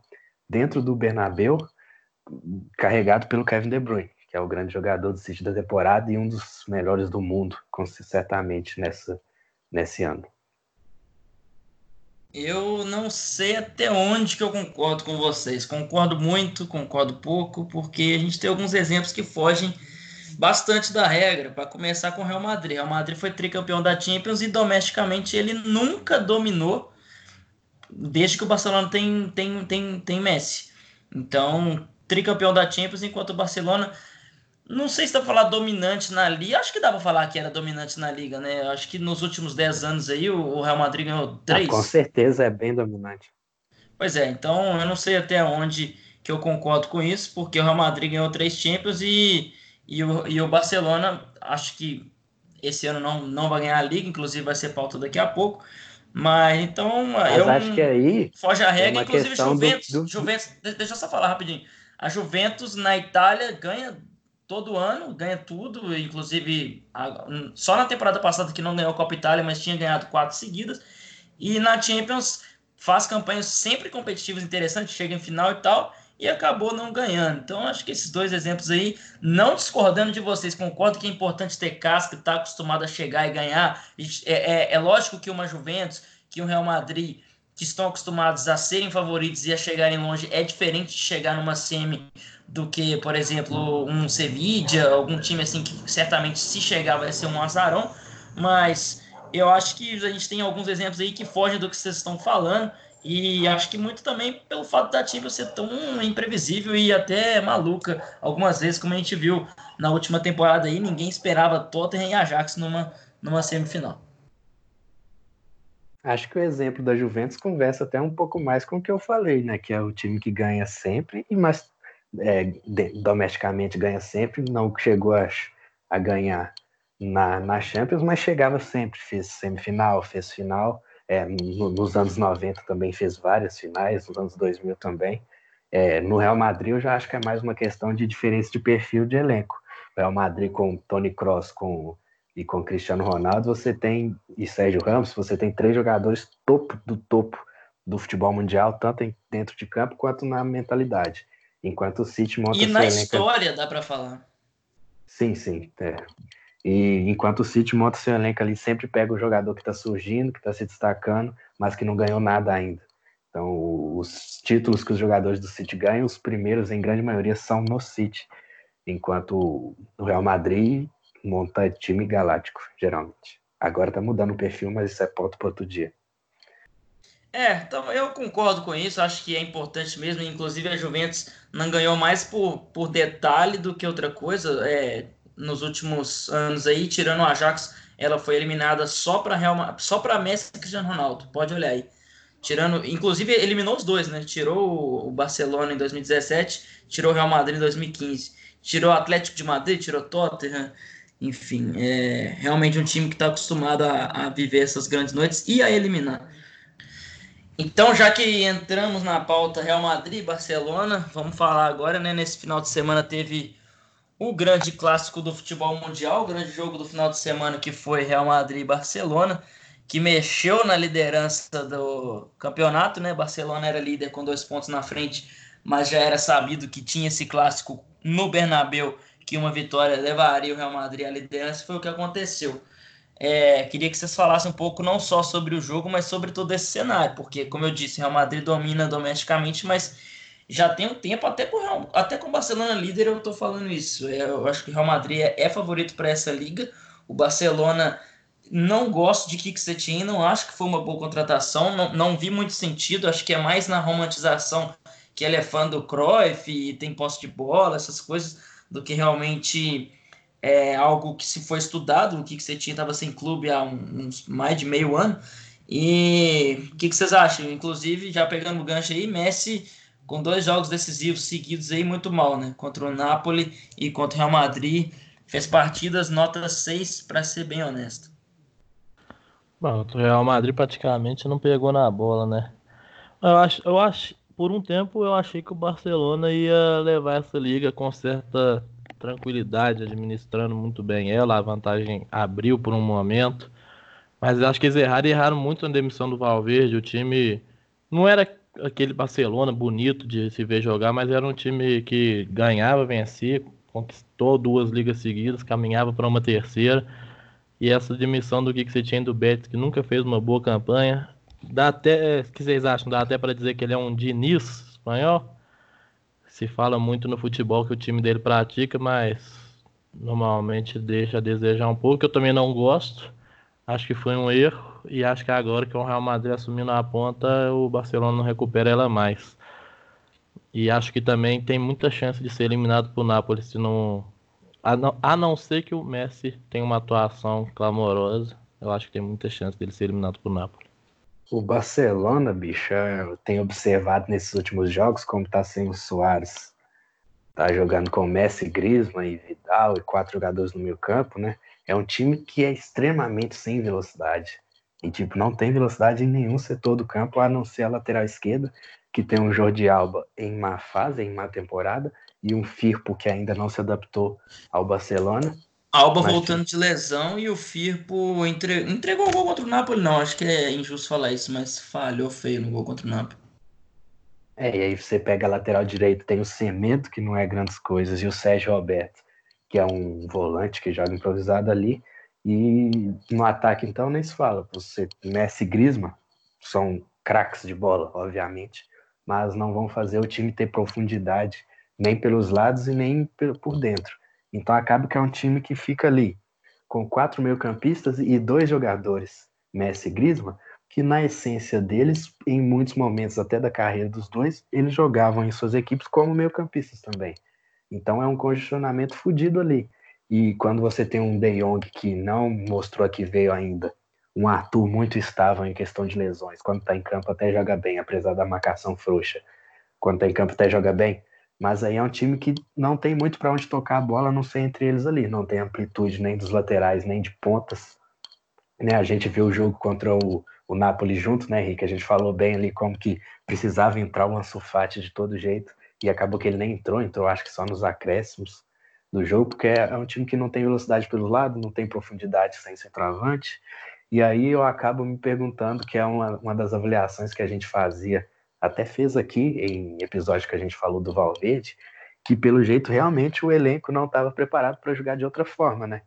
dentro do Bernabéu carregado pelo Kevin De Bruyne, que é o grande jogador do City da temporada e um dos melhores do mundo, certamente nessa, nesse ano. Eu não sei até onde que eu concordo com vocês. Concordo muito, concordo pouco, porque a gente tem alguns exemplos que fogem bastante da regra. Para começar com o Real Madrid. O Real Madrid foi tricampeão da Champions e domesticamente ele nunca dominou desde que o Barcelona tem, tem, tem, tem Messi. Então, tricampeão da Champions, enquanto o Barcelona. Não sei se dá pra falar dominante na liga. Acho que dá pra falar que era dominante na liga, né? Acho que nos últimos 10 anos aí o Real Madrid ganhou três. Ah, com certeza é bem dominante. Pois é, então eu não sei até onde que eu concordo com isso, porque o Real Madrid ganhou três Champions e, e, o, e o Barcelona, acho que esse ano não, não vai ganhar a liga, inclusive vai ser pauta daqui a pouco. Mas então. Mas eu acho que aí. Foge a regra, é inclusive Juventus, do... Juventus. Deixa eu só falar rapidinho. A Juventus na Itália ganha todo ano, ganha tudo, inclusive só na temporada passada que não ganhou a Copa Itália, mas tinha ganhado quatro seguidas. E na Champions faz campanhas sempre competitivas, interessantes, chega em final e tal. e acabou não ganhando. Então, acho que esses dois exemplos aí, não discordando de vocês, concordo que é importante ter casca, estar tá acostumado a chegar e ganhar. É, é, é lógico que uma Juventus, que um Real Madrid, que estão acostumados a serem favoritos e a chegarem longe, é diferente de chegar numa semi do que, por exemplo, um Sevilla, algum time assim que certamente se chegar vai ser um azarão, mas eu acho que a gente tem alguns exemplos aí que fogem do que vocês estão falando. E acho que muito também pelo fato da Champions ser tão imprevisível e até maluca. Algumas vezes, como a gente viu na última temporada aí, ninguém esperava Tottenham e Ajax numa, numa semifinal. Acho que o exemplo da Juventus conversa até um pouco mais com o que eu falei, né? Que é o time que ganha sempre, e mas é, domesticamente ganha sempre, não chegou a, a ganhar na, na Champions, mas chegava sempre, fez semifinal, fez final. É, no, nos anos 90 também fez várias finais, nos anos 2000 também. É, no Real Madrid eu já acho que é mais uma questão de diferença de perfil de elenco. O Real Madrid com Tony Kroos com, e com Cristiano Ronaldo, você tem, e Sérgio Ramos, você tem três jogadores topo do topo do futebol mundial, tanto em, dentro de campo quanto na mentalidade. Enquanto o City monta E na história, dá para falar. Sim, sim. É. E enquanto o City monta seu elenco ali, sempre pega o jogador que está surgindo, que está se destacando, mas que não ganhou nada ainda. Então, os títulos que os jogadores do City ganham, os primeiros, em grande maioria, são no City. Enquanto o Real Madrid monta time galáctico, geralmente. Agora está mudando o perfil, mas isso é ponto para outro dia. É, então eu concordo com isso, acho que é importante mesmo. Inclusive, a Juventus não ganhou mais por, por detalhe do que outra coisa. É, nos últimos anos aí, tirando o Ajax, ela foi eliminada só para Real, só para Messi e Cristiano Ronaldo. Pode olhar aí. Tirando, inclusive eliminou os dois, né? Tirou o Barcelona em 2017, tirou o Real Madrid em 2015, tirou o Atlético de Madrid, tirou o Tottenham. Enfim, é realmente um time que está acostumado a, a viver essas grandes noites e a eliminar. Então, já que entramos na pauta Real Madrid Barcelona, vamos falar agora, né? Nesse final de semana teve o grande clássico do futebol mundial, o grande jogo do final de semana que foi Real Madrid Barcelona, que mexeu na liderança do campeonato, né? Barcelona era líder com dois pontos na frente, mas já era sabido que tinha esse clássico no Bernabéu, que uma vitória levaria o Real Madrid à liderança, foi o que aconteceu. É, queria que vocês falassem um pouco não só sobre o jogo, mas sobre todo esse cenário, porque, como eu disse, Real Madrid domina domesticamente, mas já tem um tempo, até com, Real, até com o Barcelona líder, eu estou falando isso. É, eu acho que o Real Madrid é, é favorito para essa liga. O Barcelona não gosto de Kik Setien, não acho que foi uma boa contratação, não, não vi muito sentido, acho que é mais na romantização que ele é fã do Cruyff e tem posse de bola, essas coisas, do que realmente é algo que se foi estudado. O Kik Setien estava sem clube há uns mais de meio ano. E o que, que vocês acham? Inclusive, já pegando o gancho aí, Messi com dois jogos decisivos seguidos aí muito mal, né? Contra o Napoli e contra o Real Madrid. Fez partidas nota 6, para ser bem honesto. Bom, o Real Madrid praticamente não pegou na bola, né? Eu acho, eu acho, por um tempo eu achei que o Barcelona ia levar essa liga com certa tranquilidade, administrando muito bem ela, a vantagem abriu por um momento. Mas acho que eles erraram e erraram muito na demissão do Valverde. O time não era aquele Barcelona bonito de se ver jogar, mas era um time que ganhava, vencia, conquistou duas ligas seguidas, caminhava para uma terceira. E essa demissão do que você tinha do Betis, que nunca fez uma boa campanha, dá até, o que vocês acham? Dá até para dizer que ele é um Diniz espanhol? Se fala muito no futebol que o time dele pratica, mas normalmente deixa a desejar um pouco. Eu também não gosto. Acho que foi um erro e acho que agora que o Real Madrid assumindo a ponta, o Barcelona não recupera ela mais. E acho que também tem muita chance de ser eliminado por Napoli se não a não, a não ser que o Messi tenha uma atuação clamorosa, eu acho que tem muita chance dele ser eliminado por Napoli. O Barcelona, bicho, eu tenho observado nesses últimos jogos como tá sem o Soares. Tá jogando com Messi, Griezmann e Vidal e quatro jogadores no meio campo, né? é um time que é extremamente sem velocidade. E, tipo, não tem velocidade em nenhum setor do campo, a não ser a lateral esquerda, que tem um Jordi Alba em má fase, em má temporada, e um Firpo que ainda não se adaptou ao Barcelona. Alba Mas, voltando de lesão e o Firpo entre... entregou o gol contra o Napoli, não, acho que é injusto falar isso, mas falhou feio no gol contra o Napoli. É, e aí você pega a lateral direito, tem o Semedo, que não é grandes coisas, e o Sérgio Roberto, que é um volante que joga improvisado ali. E no ataque, então, nem se fala. Você, Messi e Griezmann são craques de bola, obviamente, mas não vão fazer o time ter profundidade nem pelos lados e nem por dentro. Então acaba que é um time que fica ali com quatro meio-campistas e dois jogadores, Messi e Griezmann, que na essência deles, em muitos momentos até da carreira dos dois, eles jogavam em suas equipes como meio-campistas também. Então é um congestionamento fodido ali. E quando você tem um De Jong que não mostrou que veio ainda, um Arthur muito estável em questão de lesões, quando está em campo até joga bem, apesar da marcação frouxa. Quando está em campo até joga bem, mas aí é um time que não tem muito para onde tocar a bola, não sei entre eles ali. Não tem amplitude nem dos laterais, nem de pontas. Né, a gente viu o jogo contra o, o Napoli junto, né, Henrique? A gente falou bem ali como que precisava entrar o Ansu Fati de todo jeito. E acabou que ele nem entrou, então acho que só nos acréscimos do jogo, porque é um time que não tem velocidade pelo lado, não tem profundidade sem centroavante. E aí eu acabo me perguntando, que é uma, uma das avaliações que a gente fazia até fez aqui em episódio que a gente falou do Valverde, que pelo jeito realmente o elenco não estava preparado para jogar de outra forma, né?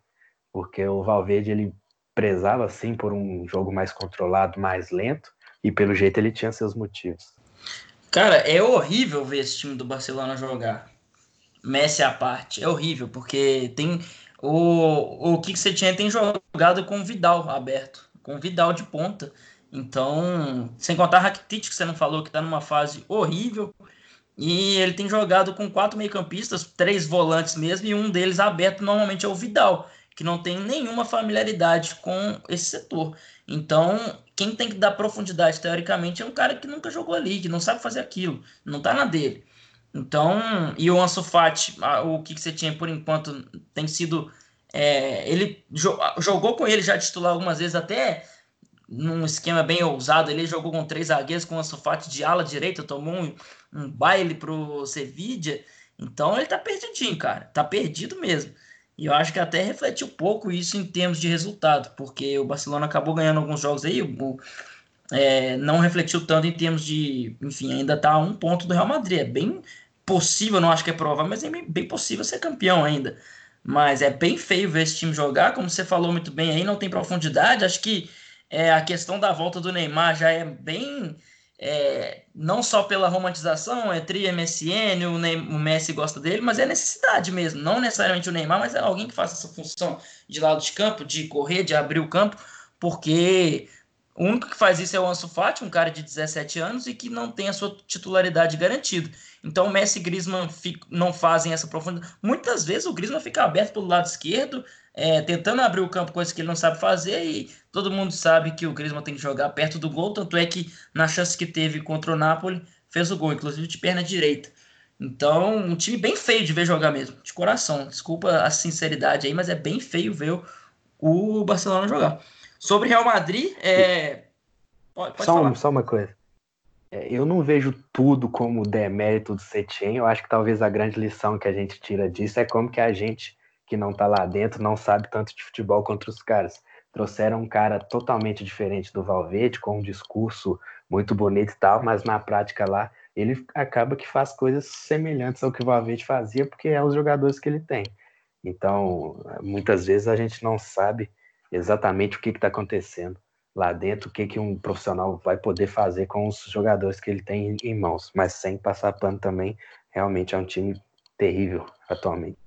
Porque o Valverde ele prezava assim por um jogo mais controlado, mais lento, e pelo jeito ele tinha seus motivos. Cara, é horrível ver esse time do Barcelona jogar. Messi à parte, é horrível, porque tem o o que você tinha tem jogado com o Vidal aberto, com o Vidal de ponta. Então, sem contar Rakitic, que você não falou, que está numa fase horrível. E ele tem jogado com quatro meio-campistas, três volantes mesmo, e um deles aberto normalmente é o Vidal, que não tem nenhuma familiaridade com esse setor. Então, quem tem que dar profundidade, teoricamente, é um cara que nunca jogou ali, que não sabe fazer aquilo, não está na dele. Então, e o Ansu Fati, o que, você tinha por enquanto tem sido. É, ele jogou com ele já titular algumas vezes, até num esquema bem ousado. Ele jogou com três zagueiros com o Sofate de ala direita, tomou um, um baile pro Sevilla. Então ele tá perdidinho, cara. Tá perdido mesmo. E eu acho que até refletiu pouco isso em termos de resultado, porque o Barcelona acabou ganhando alguns jogos aí, o, é, não refletiu tanto em termos de. Enfim, ainda tá a um ponto do Real Madrid. É bem possível, não acho que é provável, mas é bem, bem possível ser campeão ainda. Mas é bem feio ver esse time jogar, como você falou muito bem aí, não tem profundidade. Acho que é, a questão da volta do Neymar já é bem. É, não só pela romantização, é tri MSN, o, o Messi gosta dele, mas é necessidade mesmo. Não necessariamente o Neymar, mas é alguém que faça essa função de lado de campo, de correr, de abrir o campo, porque o único que faz isso é o Ansu Fati, um cara de 17 anos e que não tem a sua titularidade garantida. Então o Messi e Griezmann não fazem essa profundidade. Muitas vezes o Griezmann fica aberto pelo lado esquerdo, é, tentando abrir o campo, coisa que ele não sabe fazer, e todo mundo sabe que o Griezmann tem que jogar perto do gol, tanto é que na chance que teve contra o Napoli, fez o gol, inclusive de perna direita. Então, um time bem feio de ver jogar mesmo, de coração. Desculpa a sinceridade aí, mas é bem feio ver o, Barcelona jogar. Sobre Real Madrid, é... pode, pode só, só, uma coisa. É, eu não vejo tudo como demérito do Setien. Eu acho que talvez a grande lição que a gente tira disso é como que a gente que não tá lá dentro não sabe tanto de futebol contra os caras. Trouxeram um cara totalmente diferente do Valverde, com um discurso muito bonito e tal, mas na prática lá ele acaba que faz coisas semelhantes ao que o Valverde fazia, porque é os jogadores que ele tem. Então, muitas vezes a gente não sabe exatamente o que está acontecendo lá dentro, o que, que um profissional vai poder fazer com os jogadores que ele tem em mãos, mas sem passar pano também, realmente é um time terrível atualmente.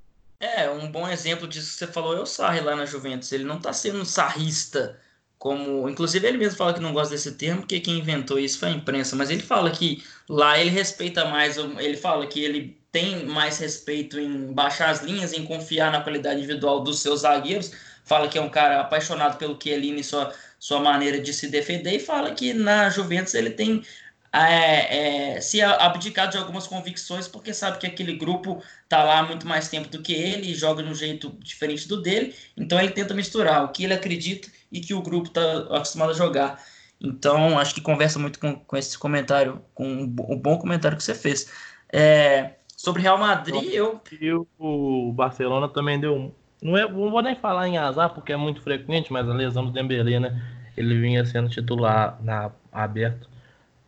É, um bom exemplo disso que você falou é o Sarri lá na Juventus. Ele não está sendo sarrista, como. Inclusive, ele mesmo fala que não gosta desse termo, porque quem inventou isso foi a imprensa. Mas ele fala que lá ele respeita mais. Ele fala que ele tem mais respeito em baixar as linhas, em confiar na qualidade individual dos seus zagueiros. Fala que é um cara apaixonado pelo ele e sua, sua maneira de se defender. E fala que na Juventus ele tem é, é, se abdicar de algumas convicções, porque sabe que aquele grupo tá lá muito mais tempo do que ele e joga de um jeito diferente do dele, então ele tenta misturar o que ele acredita e que o grupo está acostumado a jogar. Então, acho que conversa muito com, com esse comentário, com o bom comentário que você fez. É, sobre Real Madrid, eu. E o Barcelona também deu. Não, é, não vou nem falar em azar, porque é muito frequente, mas a lesão do Dembélé, né? Ele vinha sendo titular na aberto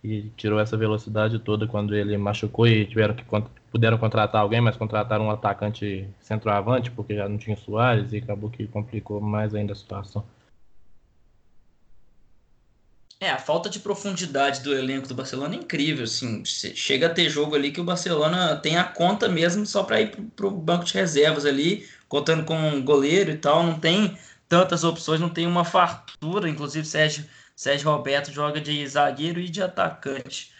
e tirou essa velocidade toda quando ele machucou e tiveram que puderam contratar alguém, mas contrataram um atacante centroavante porque já não tinha Soares e acabou que complicou mais ainda a situação. É, a falta de profundidade do elenco do Barcelona é incrível, assim, chega a ter jogo ali que o Barcelona tem a conta mesmo só para ir para o banco de reservas ali, contando com um goleiro e tal, não tem tantas opções, não tem uma fartura, inclusive Sérgio, Sérgio Roberto joga de zagueiro e de atacante.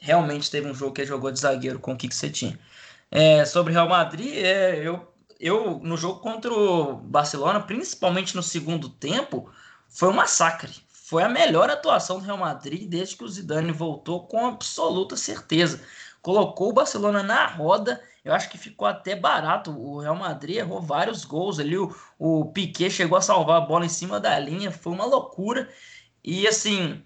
Realmente teve um jogo que ele jogou de zagueiro com o que, você tinha. É, sobre Real Madrid, é, eu, eu no jogo contra o Barcelona, principalmente no segundo tempo, foi um massacre foi a melhor atuação do Real Madrid desde que o Zidane voltou, com absoluta certeza. Colocou o Barcelona na roda, eu acho que ficou até barato. O Real Madrid errou vários gols ali, o, o Piquet chegou a salvar a bola em cima da linha, foi uma loucura. E assim,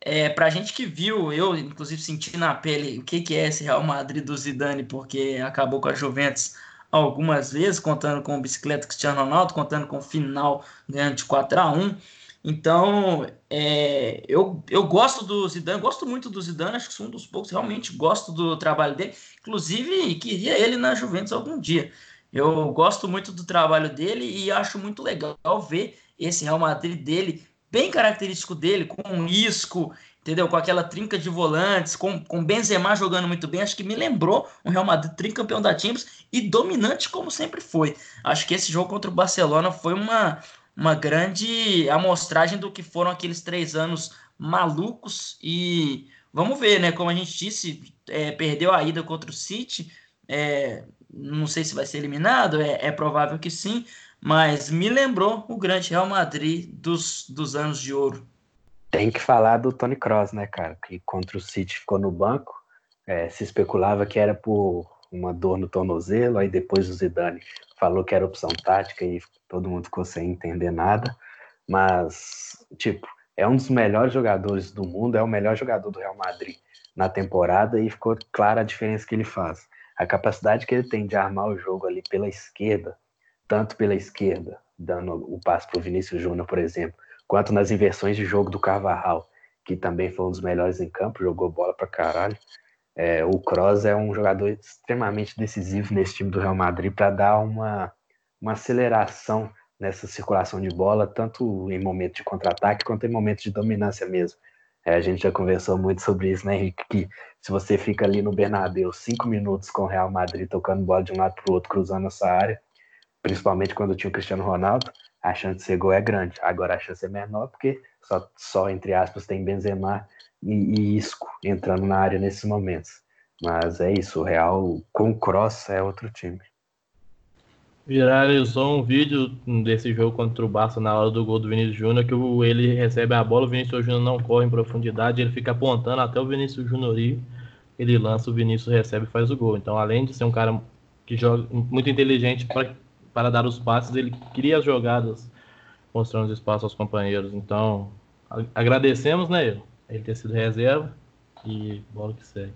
é, pra gente que viu, eu inclusive senti na pele o que, que é esse Real Madrid do Zidane, porque acabou com a Juventus algumas vezes, contando com o bicicleta Cristiano Ronaldo, contando com o final ganhando de 4 a 1 então, é, eu, eu gosto do Zidane, gosto muito do Zidane, acho que sou um dos poucos, realmente gosto do trabalho dele. Inclusive, queria ele na Juventus algum dia. Eu gosto muito do trabalho dele e acho muito legal ver esse Real Madrid dele, bem característico dele, com o Isco, entendeu? Com aquela trinca de volantes, com, com Benzema jogando muito bem. Acho que me lembrou um Real Madrid tricampeão da Champions e dominante como sempre foi. Acho que esse jogo contra o Barcelona foi uma, uma grande amostragem do que foram aqueles três anos malucos e vamos ver, né? Como a gente disse, é, perdeu a ida contra o City, é, não sei se vai ser eliminado, é, é, provável que sim, mas me lembrou o grande Real Madrid dos, dos anos de ouro. Tem que falar do Tony Kroos, né, cara? Que contra o City ficou no banco, é, se especulava que era por uma dor no tornozelo, aí depois o Zidane falou que era opção tática e todo mundo ficou sem entender nada, mas, tipo, é um dos melhores jogadores do mundo, é o melhor jogador do Real Madrid na temporada e ficou clara a diferença que ele faz. A capacidade que ele tem de armar o jogo ali pela esquerda, tanto pela esquerda, dando o passe para o Vinícius Júnior, por exemplo, quanto nas inversões de jogo do Carvajal, que também foi um dos melhores em campo, jogou bola para caralho. É, o Kroos é um jogador extremamente decisivo nesse time do Real Madrid para dar uma, uma aceleração nessa circulação de bola, tanto em momento de contra-ataque quanto em momento de dominância mesmo. É, a gente já conversou muito sobre isso, né, Henrique? Que se você fica ali no Bernabéu cinco minutos com o Real Madrid tocando bola de um lado para o outro, cruzando essa área, principalmente quando tinha o Cristiano Ronaldo, a chance de ser gol é grande. Agora a chance é menor porque só, só entre aspas, tem Benzema e, e Isco entrando na área nesses momentos. Mas é isso, o Real com Cross é outro time. Viralizou um vídeo desse jogo contra o Barça na hora do gol do Vinícius Júnior, que ele recebe a bola, o Vinícius Júnior não corre em profundidade, ele fica apontando até o Vinícius Júnior ir, ele lança, o Vinícius recebe e faz o gol. Então, além de ser um cara que joga muito inteligente para, para dar os passes, ele cria as jogadas, mostrando os espaços aos companheiros. Então, agradecemos, né, ele ter sido reserva e bola que segue.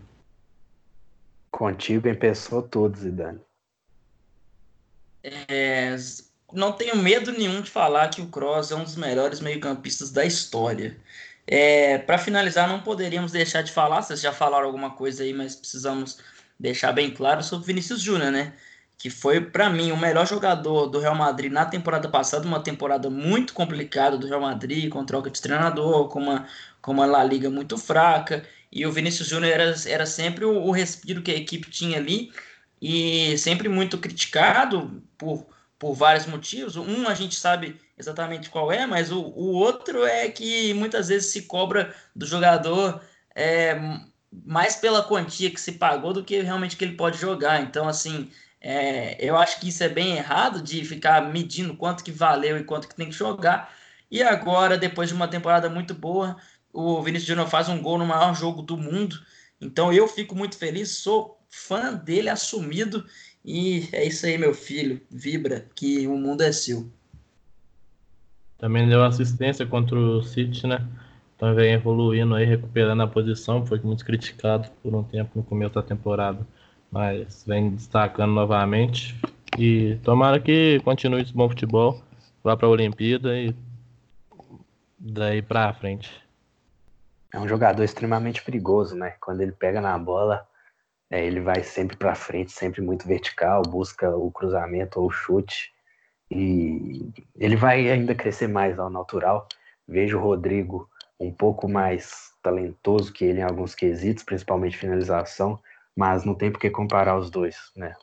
Contigo pensou todos, Zidane. É, não tenho medo nenhum de falar que o Kroos é um dos melhores meio-campistas da história. É, Para finalizar, não poderíamos deixar de falar, vocês já falaram alguma coisa aí, mas precisamos deixar bem claro sobre Vinícius Júnior, né? Que foi, para mim, o melhor jogador do Real Madrid na temporada passada, uma temporada muito complicada do Real Madrid, com troca de treinador, com uma, com uma La Liga muito fraca, e o Vinícius Júnior era, era sempre o, o respiro que a equipe tinha ali, e sempre muito criticado por, por vários motivos. Um a gente sabe exatamente qual é, mas o, o outro é que muitas vezes se cobra do jogador é, mais pela quantia que se pagou do que realmente que ele pode jogar. Então, assim, é, eu acho que isso é bem errado de ficar medindo quanto que valeu e quanto que tem que jogar. E agora, depois de uma temporada muito boa, o Vinícius Júnior faz um gol no maior jogo do mundo. Então eu fico muito feliz, sou fã dele assumido e é isso aí, meu filho. Vibra que o mundo é seu. Também deu assistência contra o City, né? Então vem evoluindo aí, recuperando a posição. Foi muito criticado por um tempo no começo da temporada, mas vem destacando novamente. E tomara que continue esse bom futebol, vá para a Olimpíada e daí para frente. é um jogador extremamente perigoso, né? Quando ele pega na bola, é, ele vai sempre para frente, sempre muito vertical, busca o cruzamento ou o chute. E ele vai ainda crescer mais ao natural. Vejo o Rodrigo um pouco mais talentoso que ele em alguns quesitos, principalmente finalização, mas não tem por que comparar os dois, né?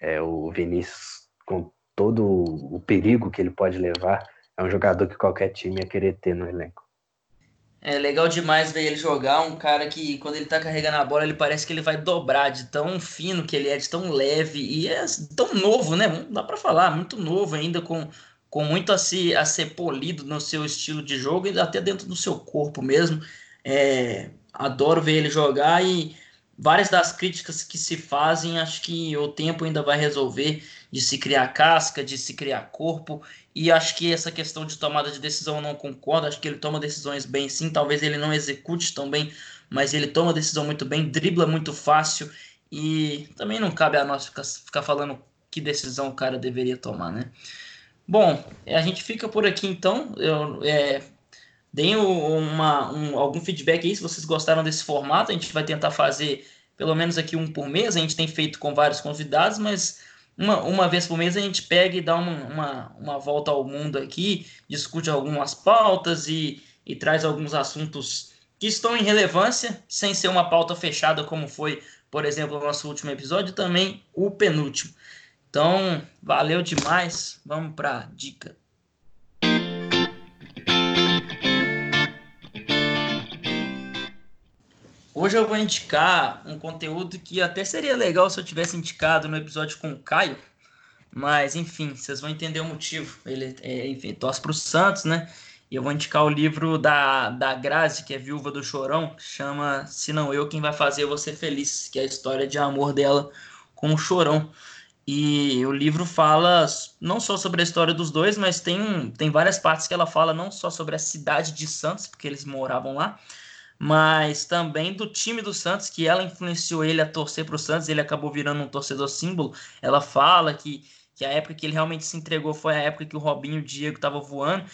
É, o Vinícius, com todo o perigo que ele pode levar, é um jogador que qualquer time ia querer ter no elenco. É legal demais ver ele jogar, um cara que quando ele tá carregando a bola, ele parece que ele vai dobrar de tão fino que ele é, de tão leve e é tão novo, né? Não dá para falar, muito novo ainda com com muito a, se, a ser polido no seu estilo de jogo e até dentro do seu corpo mesmo. É, adoro ver ele jogar e várias das críticas que se fazem, acho que o tempo ainda vai resolver de se criar casca, de se criar corpo. E acho que essa questão de tomada de decisão eu não concordo. Acho que ele toma decisões bem sim. Talvez ele não execute tão bem, mas ele toma decisão muito bem, dribla muito fácil. E também não cabe a nós ficar, ficar falando que decisão o cara deveria tomar, né? Bom, a gente fica por aqui então. Eu, é, deem uma, um, algum feedback aí se vocês gostaram desse formato. A gente vai tentar fazer pelo menos aqui um por mês. A gente tem feito com vários convidados, mas uma, uma vez por mês a gente pega e dá uma, uma, uma volta ao mundo aqui, discute algumas pautas e, e traz alguns assuntos que estão em relevância, sem ser uma pauta fechada, como foi, por exemplo, o nosso último episódio, também o penúltimo. Então, valeu demais. Vamos para a dica. Hoje eu vou indicar um conteúdo que até seria legal se eu tivesse indicado no episódio com o Caio, mas enfim, vocês vão entender o motivo. Ele, é, enfim, torce para o Santos, né? E eu vou indicar o livro da, da Grazi, que é viúva do Chorão, que chama Se Não Eu Quem Vai Fazer Você Feliz, que é a história de amor dela com o Chorão. E o livro fala não só sobre a história dos dois, mas tem, tem várias partes que ela fala não só sobre a cidade de Santos, porque eles moravam lá, mas também do time do Santos, que ela influenciou ele a torcer para o Santos, ele acabou virando um torcedor símbolo. Ela fala que, que a época que ele realmente se entregou foi a época que o Robinho e o Diego estavam voando.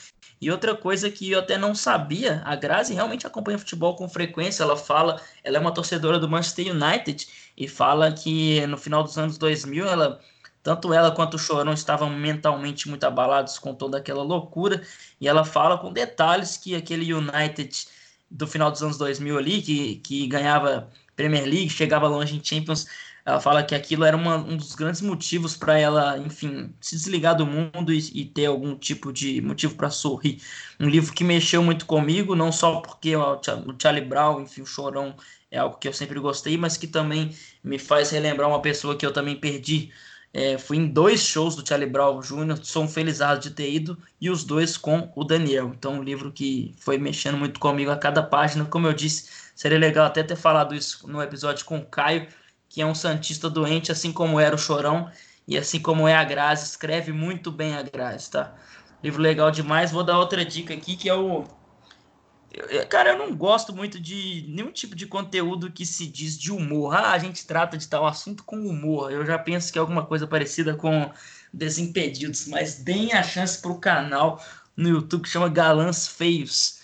E outra coisa que eu até não sabia, a Grazi realmente acompanha futebol com frequência. Ela fala, ela é uma torcedora do Manchester United e fala que no final dos anos 2000 ela tanto ela quanto o Chorão estavam mentalmente muito abalados com toda aquela loucura e ela fala com detalhes que aquele United do final dos anos 2000 ali que, que ganhava Premier League, chegava longe em Champions, ela fala que aquilo era uma, um dos grandes motivos para ela, enfim, se desligar do mundo e, e ter algum tipo de motivo para sorrir. Um livro que mexeu muito comigo, não só porque o Charlie Brown, enfim, o Chorão é algo que eu sempre gostei, mas que também me faz relembrar uma pessoa que eu também perdi. É, fui em dois shows do Charlie Brown Jr., sou um felizado de ter ido, e os dois com o Daniel. Então, um livro que foi mexendo muito comigo a cada página. Como eu disse, seria legal até ter falado isso no episódio com o Caio, que é um Santista doente, assim como era o Chorão, e assim como é a Grazi. Escreve muito bem a Grazi, tá? Livro legal demais. Vou dar outra dica aqui, que é o Cara, eu não gosto muito de nenhum tipo de conteúdo que se diz de humor. Ah, a gente trata de tal assunto com humor. Eu já penso que é alguma coisa parecida com Desimpedidos, mas deem a chance para o canal no YouTube que chama Galãs Feios.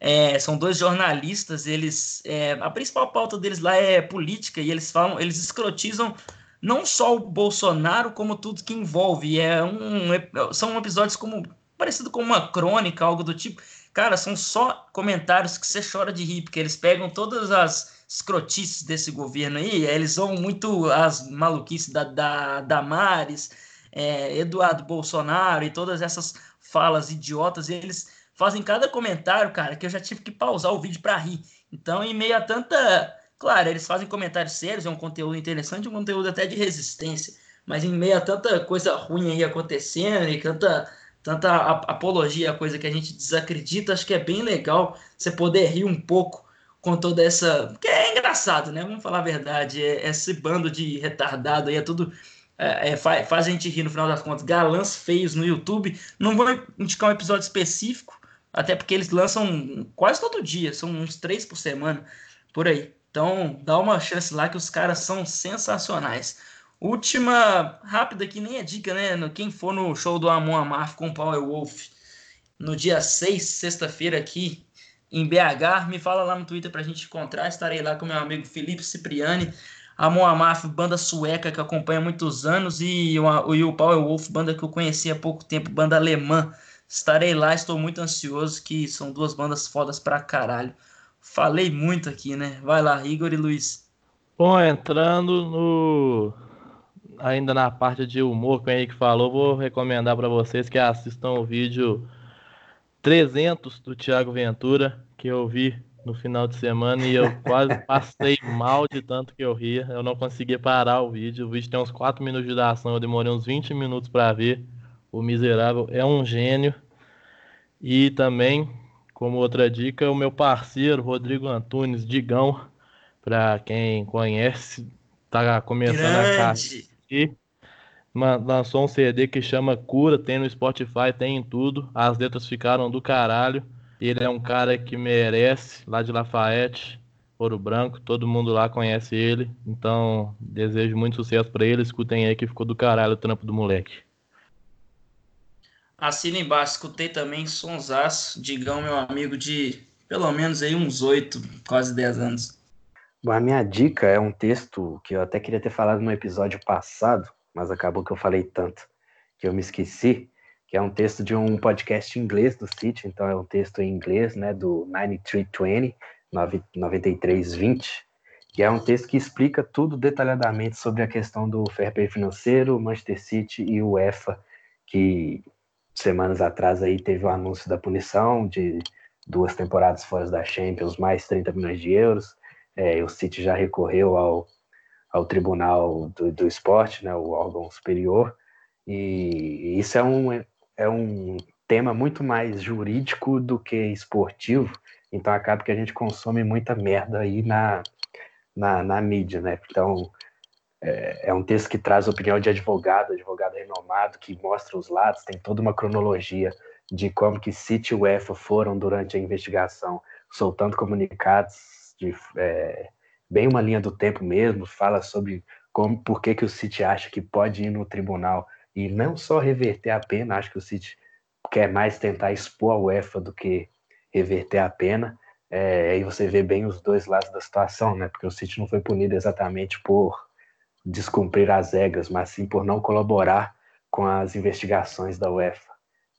É, são dois jornalistas, eles é, a principal pauta deles lá é política e eles falam, eles escrotizam não só o Bolsonaro como tudo que envolve. É um, são episódios como parecido com uma crônica, algo do tipo Cara, são só comentários que você chora de rir, porque eles pegam todas as escrotices desse governo aí, eles vão muito as maluquices da, da Damares, é, Eduardo Bolsonaro e todas essas falas idiotas, e eles fazem cada comentário, cara, que eu já tive que pausar o vídeo para rir. Então, em meio a tanta. Claro, eles fazem comentários sérios, é um conteúdo interessante, um conteúdo até de resistência, mas em meio a tanta coisa ruim aí acontecendo e tanta tanta apologia coisa que a gente desacredita, acho que é bem legal você poder rir um pouco com toda essa. Porque é engraçado, né? Vamos falar a verdade. É, esse bando de retardado aí é tudo. É, é, faz a gente rir no final das contas. Galãs feios no YouTube. Não vou indicar um episódio específico, até porque eles lançam quase todo dia, são uns três por semana, por aí. Então, dá uma chance lá que os caras são sensacionais. Última rápida que nem é dica, né? Quem for no show do Amon Amarth com o Power Wolf no dia 6, sexta-feira aqui em BH. Me fala lá no Twitter pra gente encontrar. Estarei lá com meu amigo Felipe Cipriani, a Moamaf, banda sueca que acompanha há muitos anos, e o, e o Power Wolf, banda que eu conheci há pouco tempo, banda alemã. Estarei lá, estou muito ansioso, que são duas bandas fodas pra caralho. Falei muito aqui, né? Vai lá, Igor e Luiz. Bom, entrando no ainda na parte de humor que o Henrique falou, vou recomendar para vocês que assistam o vídeo 300 do Thiago Ventura, que eu vi no final de semana e eu quase passei mal de tanto que eu ria. Eu não conseguia parar o vídeo. O vídeo tem uns 4 minutos de duração, eu demorei uns 20 minutos para ver. O miserável é um gênio. E também, como outra dica, o meu parceiro Rodrigo Antunes, Digão, para quem conhece, tá começando Grande. a carreira aqui. Lançou um CD que chama Cura, tem no Spotify, tem em tudo. As letras ficaram do caralho. Ele é um cara que merece, lá de Lafayette, Ouro Branco, todo mundo lá conhece ele. Então, desejo muito sucesso para ele. Escutem aí que ficou do caralho o trampo do moleque. Assina embaixo, escutei também Sonsaço, Digão, meu amigo de pelo menos aí uns oito, quase dez anos. A minha dica é um texto que eu até queria ter falado no episódio passado, mas acabou que eu falei tanto que eu me esqueci, que é um texto de um podcast inglês do City, então é um texto em inglês, né, do 9320, 9320, que é um texto que explica tudo detalhadamente sobre a questão do fair play financeiro, Manchester City e o UEFA, que semanas atrás aí teve o anúncio da punição de duas temporadas fora da Champions, mais 30 milhões de euros, é, o City já recorreu ao, ao Tribunal do, do Esporte, né, o órgão superior, e isso é um, é um tema muito mais jurídico do que esportivo, então acaba que a gente consome muita merda aí na, na, na mídia, né? Então, é, é, um texto que traz opinião de advogado, advogado renomado, que mostra os lados, tem toda uma cronologia de como que City e UEFA foram durante a investigação, soltando comunicados de é, bem uma linha do tempo mesmo, fala sobre como, por que, que o City acha que pode ir no tribunal e não só reverter a pena, acho que o City quer mais tentar expor a UEFA do que reverter a pena. É, aí você vê bem os dois lados da situação, né? Porque o City não foi punido exatamente por descumprir as regras, mas sim por não colaborar com as investigações da UEFA.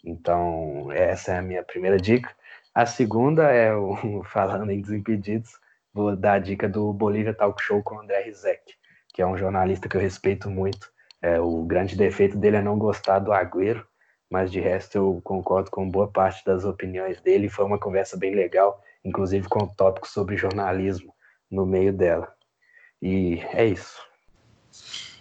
Então, essa é a minha primeira dica. A segunda é, o, falando em Desimpedidos, vou dar a dica do Bolívia Talk Show com o André Rizek, que é um jornalista que eu respeito muito. É, o grande defeito dele é não gostar do Agüero, mas de resto eu concordo com boa parte das opiniões dele. Foi uma conversa bem legal, inclusive com um tópico sobre jornalismo no meio dela. E é isso.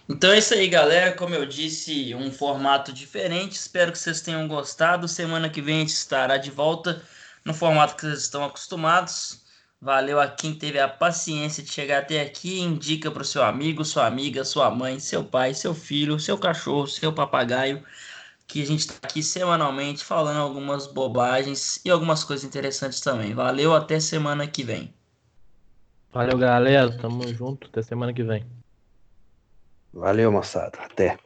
Então é isso aí, galera. Como eu disse, um formato diferente. Espero que vocês tenham gostado. Semana que vem a gente estará de volta no formato que vocês estão acostumados. Valeu a quem teve a paciência de chegar até aqui. Indica para o seu amigo, sua amiga, sua mãe, seu pai, seu filho, seu cachorro, seu papagaio. Que a gente está aqui semanalmente falando algumas bobagens e algumas coisas interessantes também. Valeu, até semana que vem. Valeu, galera. Tamo junto. Até semana que vem. Valeu, moçada. Até.